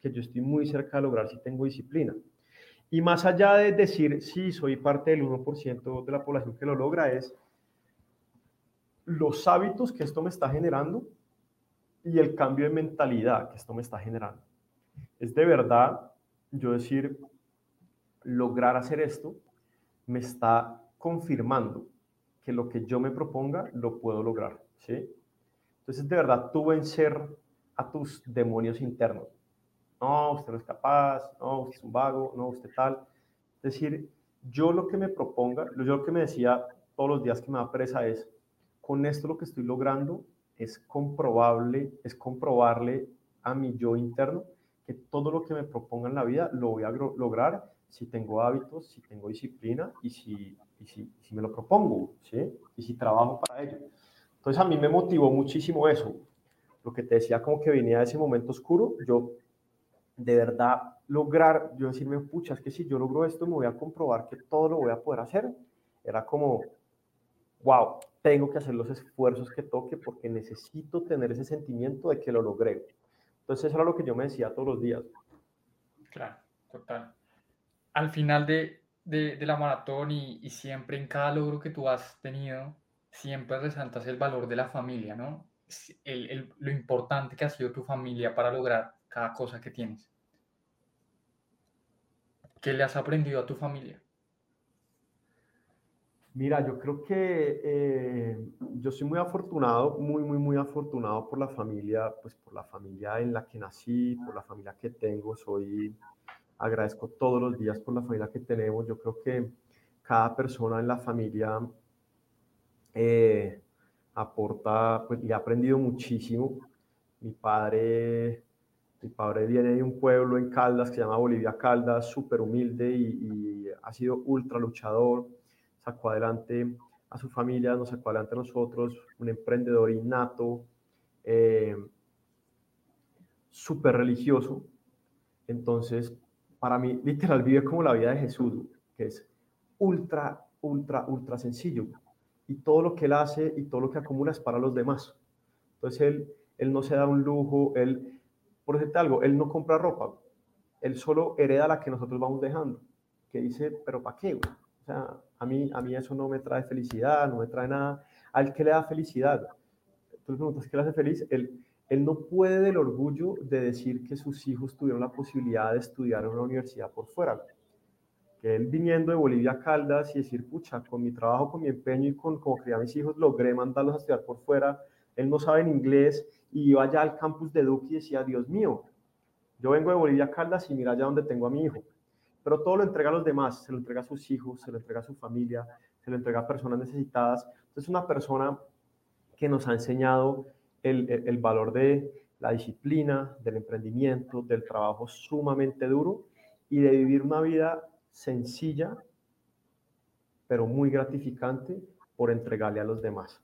A: que yo estoy muy cerca de lograr si tengo disciplina. Y más allá de decir, sí, soy parte del 1% de la población que lo logra, es los hábitos que esto me está generando y el cambio de mentalidad que esto me está generando. Es de verdad, yo decir, lograr hacer esto me está confirmando que lo que yo me proponga lo puedo lograr, ¿sí? Entonces, de verdad, tú vencer a tus demonios internos. No, usted no es capaz, no, usted es un vago, no, usted tal. Es decir, yo lo que me proponga, yo lo que me decía todos los días que me da presa es, con esto lo que estoy logrando es comprobable, es comprobarle a mi yo interno que todo lo que me proponga en la vida lo voy a lograr si tengo hábitos, si tengo disciplina y si, y si, si me lo propongo, ¿sí? Y si trabajo para ello. Entonces a mí me motivó muchísimo eso. Lo que te decía como que venía de ese momento oscuro, yo de verdad lograr, yo decirme, pucha, es que si yo logro esto, me voy a comprobar que todo lo voy a poder hacer. Era como, wow, tengo que hacer los esfuerzos que toque porque necesito tener ese sentimiento de que lo logré. Entonces eso era lo que yo me decía todos los días.
B: Claro, total. Al final de, de, la maratón y, siempre en cada logro que tú has tenido, siempre resaltas el valor de la familia, ¿no? Lo importante que ha sido tu familia para lograr cada cosa que tienes. ¿Qué le has aprendido a tu familia?
A: Mira, yo creo que eh, yo soy muy afortunado, muy, muy, muy afortunado por la familia, pues por la familia en la que nací, por la familia que tengo. Soy, agradezco todos los días por la familia que tenemos. Yo creo que cada persona en la familia eh, aporta, pues le he aprendido muchísimo. Mi padre, mi padre viene de un pueblo en Caldas que se llama Bolivia Caldas, súper humilde y, ha sido ultra luchador. Sacó adelante a su familia, nos sacó adelante a nosotros, un emprendedor innato, eh, súper religioso. Entonces, para mí, literal, vive como la vida de Jesús, que es ultra, ultra, ultra sencillo y todo lo que él hace y todo lo que acumula es para los demás. Entonces él, él no se da un lujo, él, por decirte algo, él no compra ropa, él solo hereda la que nosotros vamos dejando, que dice, pero ¿para qué? O sea, a mí, a mí eso no me trae felicidad, no me trae nada. ¿Al que le da felicidad? Tú le preguntas qué le hace feliz, él, él no puede del orgullo de decir que sus hijos tuvieron la posibilidad de estudiar en una universidad por fuera que él viniendo de Bolivia a Caldas y decir, pucha, con mi trabajo, con mi empeño y con como criar a mis hijos, logré mandarlos a estudiar por fuera, él no sabe en inglés y iba allá al campus de Duque y decía, Dios mío, yo vengo de Bolivia Caldas y mira allá donde tengo a mi hijo. Pero todo lo entrega a los demás, se lo entrega a sus hijos, se lo entrega a su familia, se lo entrega a personas necesitadas. Entonces, una persona que nos ha enseñado el valor de la disciplina, del emprendimiento, del trabajo sumamente duro y de vivir una vida sencilla, pero muy gratificante por entregarle a los demás.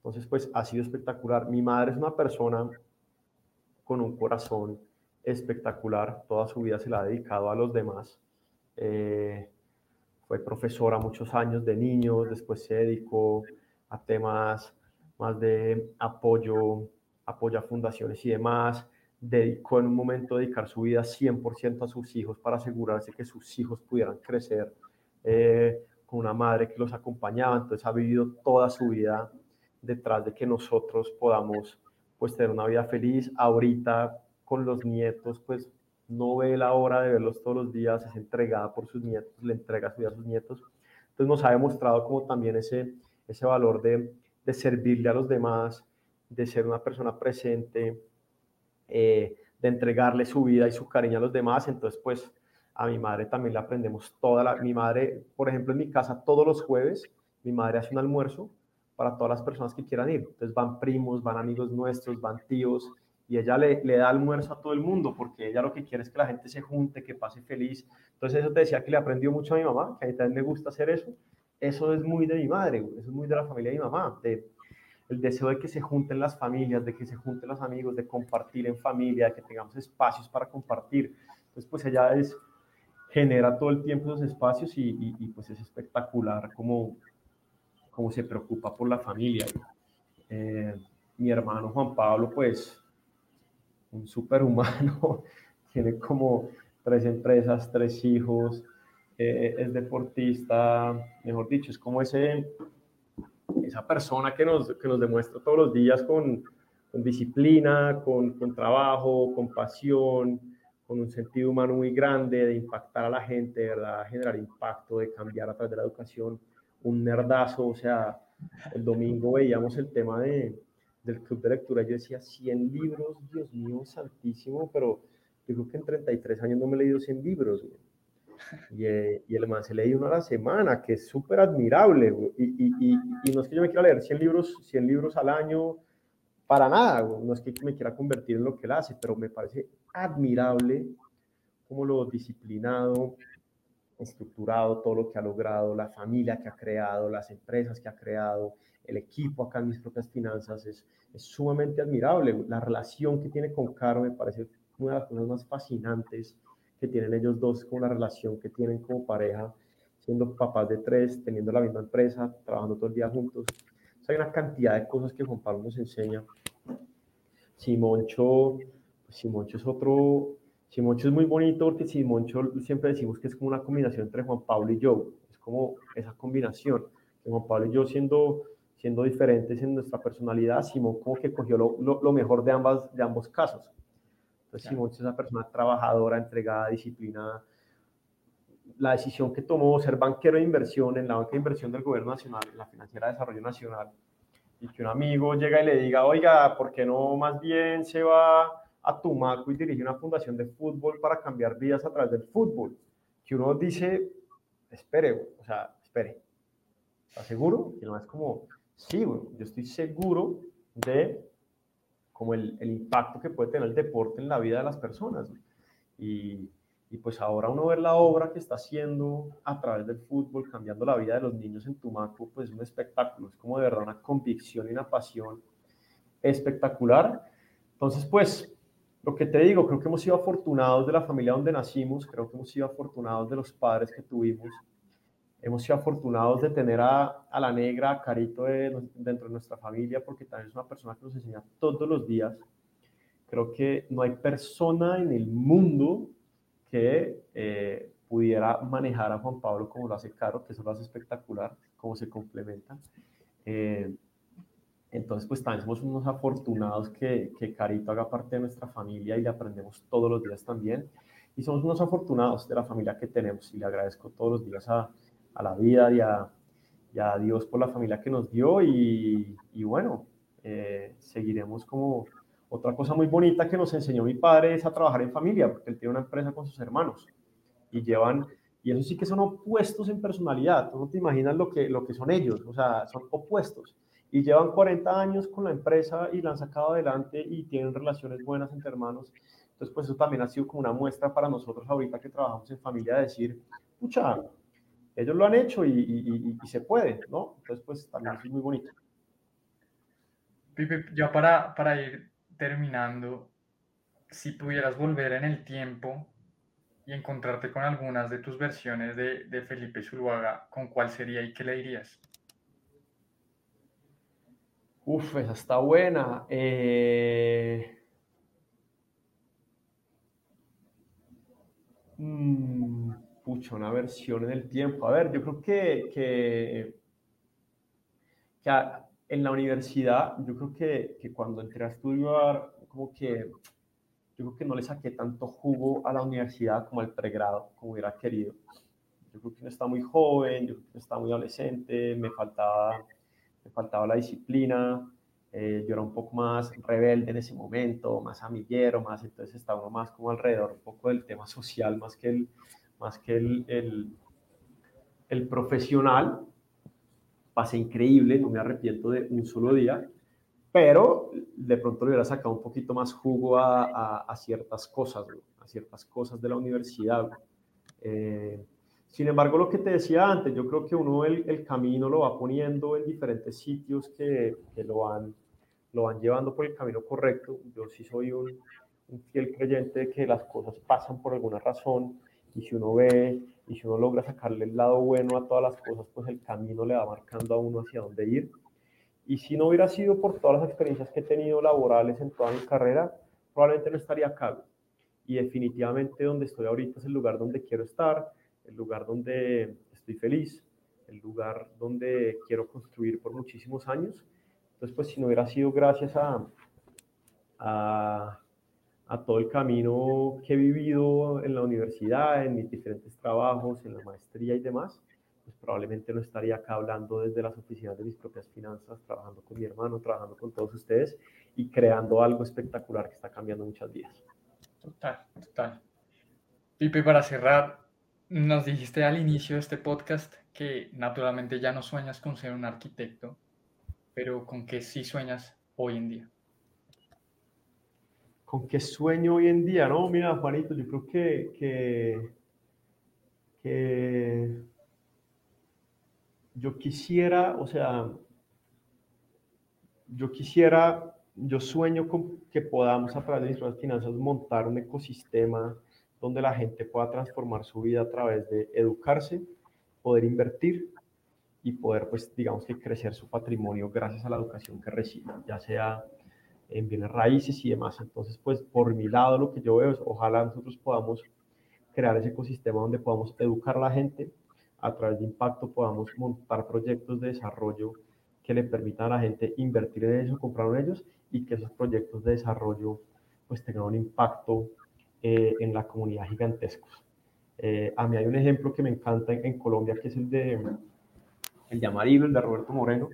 A: Entonces, pues ha sido espectacular. Mi madre es una persona con un corazón espectacular. Toda su vida se la ha dedicado a los demás. Eh, fue profesora muchos años de niños, después se dedicó a temas más de apoyo, apoyo a fundaciones y demás. Dedicó en un momento dedicar su vida 100% a sus hijos para asegurarse que sus hijos pudieran crecer eh, con una madre que los acompañaba. Entonces ha vivido toda su vida detrás de que nosotros podamos pues tener una vida feliz. Ahorita con los nietos, pues no ve la hora de verlos todos los días, es entregada por sus nietos, le entrega su vida a sus nietos. Entonces nos ha demostrado como también ese, ese valor de, de servirle a los demás, de ser una persona presente, eh, de entregarle su vida y su cariño a los demás. Entonces, pues a mi madre también le aprendemos toda la... Mi madre, por ejemplo, en mi casa todos los jueves, mi madre hace un almuerzo para todas las personas que quieran ir. Entonces van primos, van amigos nuestros, van tíos, y ella le, le, da almuerzo a todo el mundo porque ella lo que quiere es que la gente se junte, que pase feliz. Entonces eso te decía que le aprendió mucho a mi mamá, que a mí también me gusta hacer eso. Eso es muy de mi madre, eso es muy de la familia de mi mamá, de el deseo de que se junten las familias, de que se junten los amigos, de compartir en familia, de que tengamos espacios para compartir. Entonces pues ella es, genera todo el tiempo esos espacios y, y, y pues es espectacular como cómo se preocupa por la familia. Eh, mi hermano Juan Pablo, pues, un superhumano, tiene como tres empresas, tres hijos, eh, es deportista, mejor dicho, es como ese, esa persona que nos, que nos demuestra todos los días con, con disciplina, con, con, trabajo, con pasión, con un sentido humano muy grande de impactar a la gente, de verdad, generar impacto, de cambiar a través de la educación un nerdazo, o sea, el domingo veíamos el tema de, del club de lectura, yo decía 100 libros, Dios mío, santísimo, pero yo creo que en 33 años no me he leído 100 libros, y, eh, y, el man se lee uno a la semana, que es súper admirable, y, y, y, no es que yo me quiera leer 100 libros, 100 libros al año, para nada, no es que me quiera convertir en lo que él hace, pero me parece admirable como lo disciplinado, estructurado todo lo que ha logrado, la familia que ha creado, las empresas que ha creado, el equipo acá en mis propias finanzas, es, es sumamente admirable. La relación que tiene con Caro me parece una de las cosas más fascinantes que tienen ellos dos, con la relación que tienen como pareja, siendo papás de tres, teniendo la misma empresa, trabajando todo el día juntos. hay una cantidad de cosas que Juan Pablo nos enseña. Simoncho, pues Simoncho es otro, Simoncho es muy bonito porque Simoncho siempre decimos que es como una combinación entre Juan Pablo y yo. Es como esa combinación. Juan Pablo y yo siendo, siendo diferentes en nuestra personalidad, Simón como que cogió lo, lo, mejor de, ambas, de ambos casos. Entonces Simón es una persona trabajadora, entregada, disciplinada. La decisión que tomó ser banquero de inversión en la banca de inversión del gobierno nacional, en la financiera de desarrollo nacional, y que un amigo llega y le diga, oiga, ¿por qué no más bien se va a Tumaco y dirige una fundación de fútbol para cambiar vidas a través del fútbol. Que uno dice, espere, o sea, espere, ¿está seguro? Y no es como, sí, yo estoy seguro de como el, el, impacto que puede tener el deporte en la vida de las personas. Y, y, pues ahora uno ver la obra que está haciendo a través del fútbol, cambiando la vida de los niños en Tumaco, pues es un espectáculo, es como de verdad una convicción y una pasión espectacular. Entonces, pues lo que te digo, creo que hemos sido afortunados de la familia donde nacimos, creo que hemos sido afortunados de los padres que tuvimos, hemos sido afortunados de tener a, a la negra, a Carito dentro de nuestra familia, porque también es una persona que nos enseña todos los días. Creo que no hay persona en el mundo que eh, pudiera manejar a Juan Pablo como lo hace Caro, que eso lo hace espectacular, cómo se complementan. Eh, entonces, pues también somos unos afortunados que, que Carito haga parte de nuestra familia y le aprendemos todos los días también. y somos unos afortunados de la familia que tenemos y le agradezco todos los días a, a la vida y a, y a, Dios por la familia que nos dio y, y bueno, eh, seguiremos como otra cosa muy bonita que nos enseñó mi padre es a trabajar en familia, porque él tiene una empresa con sus hermanos y llevan, y eso sí que son opuestos en personalidad, tú no te imaginas lo que, lo que son ellos, o sea, son opuestos y llevan 40 años con la empresa y la han sacado adelante y tienen relaciones buenas entre hermanos. Entonces, pues eso también ha sido como una muestra para nosotros ahorita que trabajamos en familia, de decir, pucha, ellos lo han hecho y, y, se puede, ¿no? Entonces, pues también es muy bonito.
B: Pipe, ya para, para ir terminando, si pudieras volver en el tiempo y encontrarte con algunas de tus versiones de, de Felipe Zuluaga, ¿con cuál sería y qué le dirías?
A: Uf, esa está buena. Eh... Mm, pucha, una versión en el tiempo. A ver, yo creo que, que, en la universidad, yo creo que, que, cuando entré a estudiar, como que yo creo que no le saqué tanto jugo a la universidad como al pregrado, como hubiera querido. Yo creo que no estaba muy joven, yo creo que no estaba muy adolescente, me faltaba faltaba la disciplina, eh, yo era un poco más rebelde en ese momento, más amiguero, más, entonces estaba uno más como alrededor un poco del tema social, más que el, más que el, el, el profesional. Pasé increíble, no me arrepiento de un solo día, pero de pronto le hubiera sacado un poquito más jugo a, a, a ciertas cosas, a ciertas cosas de la universidad. Eh, sin embargo, lo que te decía antes, yo creo que uno el, el camino lo va poniendo en diferentes sitios que, que, lo, van, lo van llevando por el camino correcto. Yo sí soy un, fiel creyente de que las cosas pasan por alguna razón y si uno ve y si uno logra sacarle el lado bueno a todas las cosas, pues el camino le va marcando a uno hacia dónde ir. Y si no hubiera sido por todas las experiencias que he tenido laborales en toda mi carrera, probablemente no estaría acá. Y definitivamente donde estoy ahorita es el lugar donde quiero estar el lugar donde estoy feliz, el lugar donde quiero construir por muchísimos años. Entonces, pues si no hubiera sido gracias a, a, todo el camino que he vivido en la universidad, en mis diferentes trabajos, en la maestría y demás, pues probablemente no estaría acá hablando desde las oficinas de mis propias finanzas, trabajando con mi hermano, trabajando con todos ustedes y creando algo espectacular que está cambiando muchas vidas.
B: Total, total. Pipe, para cerrar, nos dijiste al inicio de este podcast que naturalmente ya no sueñas con ser un arquitecto, pero ¿con qué sí sueñas hoy en día?
A: ¿Con qué sueño hoy en día? No, mira, Juanito, yo creo que, que, que yo quisiera, o sea, yo quisiera, yo sueño con que podamos a través de nuestras finanzas montar un ecosistema donde la gente pueda transformar su vida a través de educarse, poder invertir y poder, pues, digamos que crecer su patrimonio gracias a la educación que recibe, ya sea en bienes raíces y demás. Entonces, pues, por mi lado, lo que yo veo es, ojalá nosotros podamos crear ese ecosistema donde podamos educar a la gente, a través de impacto podamos montar proyectos de desarrollo que le permitan a la gente invertir en eso, comprar en ellos y que esos proyectos de desarrollo pues tengan un impacto eh, en la comunidad gigantescos. Eh, a mí hay un ejemplo que me encanta en, Colombia, que es el de, el Amarillo, el de Roberto Moreno,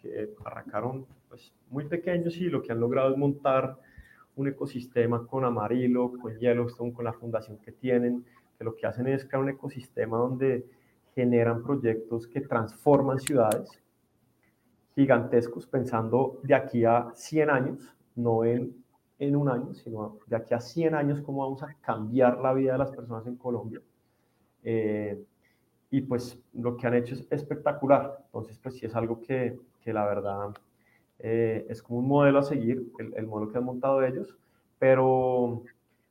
A: que arrancaron pues, muy pequeños y lo que han logrado es montar un ecosistema con Amarillo, con Yellowstone, con la fundación que tienen, que lo que hacen es crear un ecosistema donde generan proyectos que transforman ciudades gigantescos, pensando de aquí a 100 años, no en en un año, sino de aquí a 100 años, cómo vamos a cambiar la vida de las personas en Colombia. Eh, y pues lo que han hecho es espectacular. Entonces, pues sí es algo que, que la verdad eh, es como un modelo a seguir, el, el, modelo que han montado ellos, pero,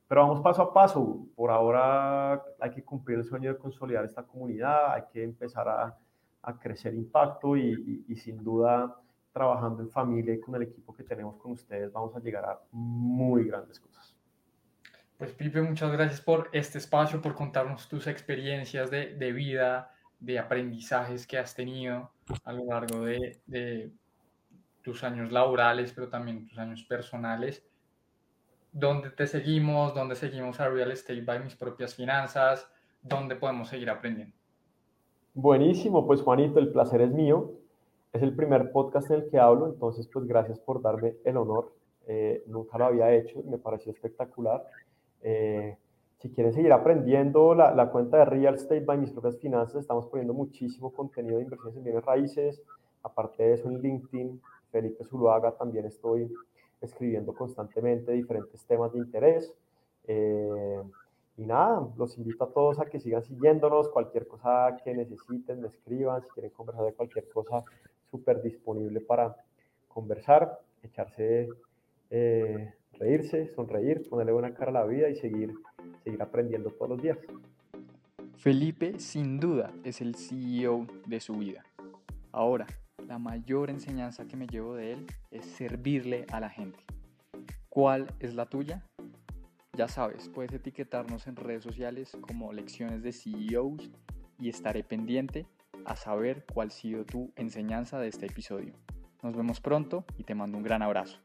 A: pero vamos paso a paso. Por ahora hay que cumplir el sueño de consolidar esta comunidad, hay que empezar a, a crecer impacto y sin duda trabajando en familia y con el equipo que tenemos con ustedes, vamos a llegar a muy grandes cosas.
B: Pues Pipe, muchas gracias por este espacio, por contarnos tus experiencias de, de vida, de aprendizajes que has tenido a lo largo de, de, tus años laborales, pero también tus años personales. dónde te seguimos, dónde seguimos a Real Estate by Mis Propias Finanzas, dónde podemos seguir aprendiendo.
A: Buenísimo, pues Juanito, el placer es mío. Es el primer podcast en el que hablo, entonces pues gracias por darme el honor. Eh, nunca lo había hecho, me pareció espectacular. Eh, si quieren seguir aprendiendo, la, la, cuenta de Real Estate by Mis Propias Finanzas, estamos poniendo muchísimo contenido de inversiones en bienes raíces. Aparte de eso, en LinkedIn, Felipe Zuluaga, también estoy escribiendo constantemente diferentes temas de interés. Eh, y nada, los invito a todos a que sigan siguiéndonos, cualquier cosa que necesiten, me escriban, si quieren conversar de cualquier cosa, súper disponible para conversar, echarse, eh, reírse, sonreír, ponerle buena cara a la vida y seguir, seguir aprendiendo todos los días.
B: Felipe sin duda es el CEO de su vida. Ahora, la mayor enseñanza que me llevo de él es servirle a la gente. ¿Cuál es la tuya? Ya sabes, puedes etiquetarnos en redes sociales como lecciones de CEOs y estaré pendiente a saber cuál ha sido tu enseñanza de este episodio. Nos vemos pronto y te mando un gran abrazo.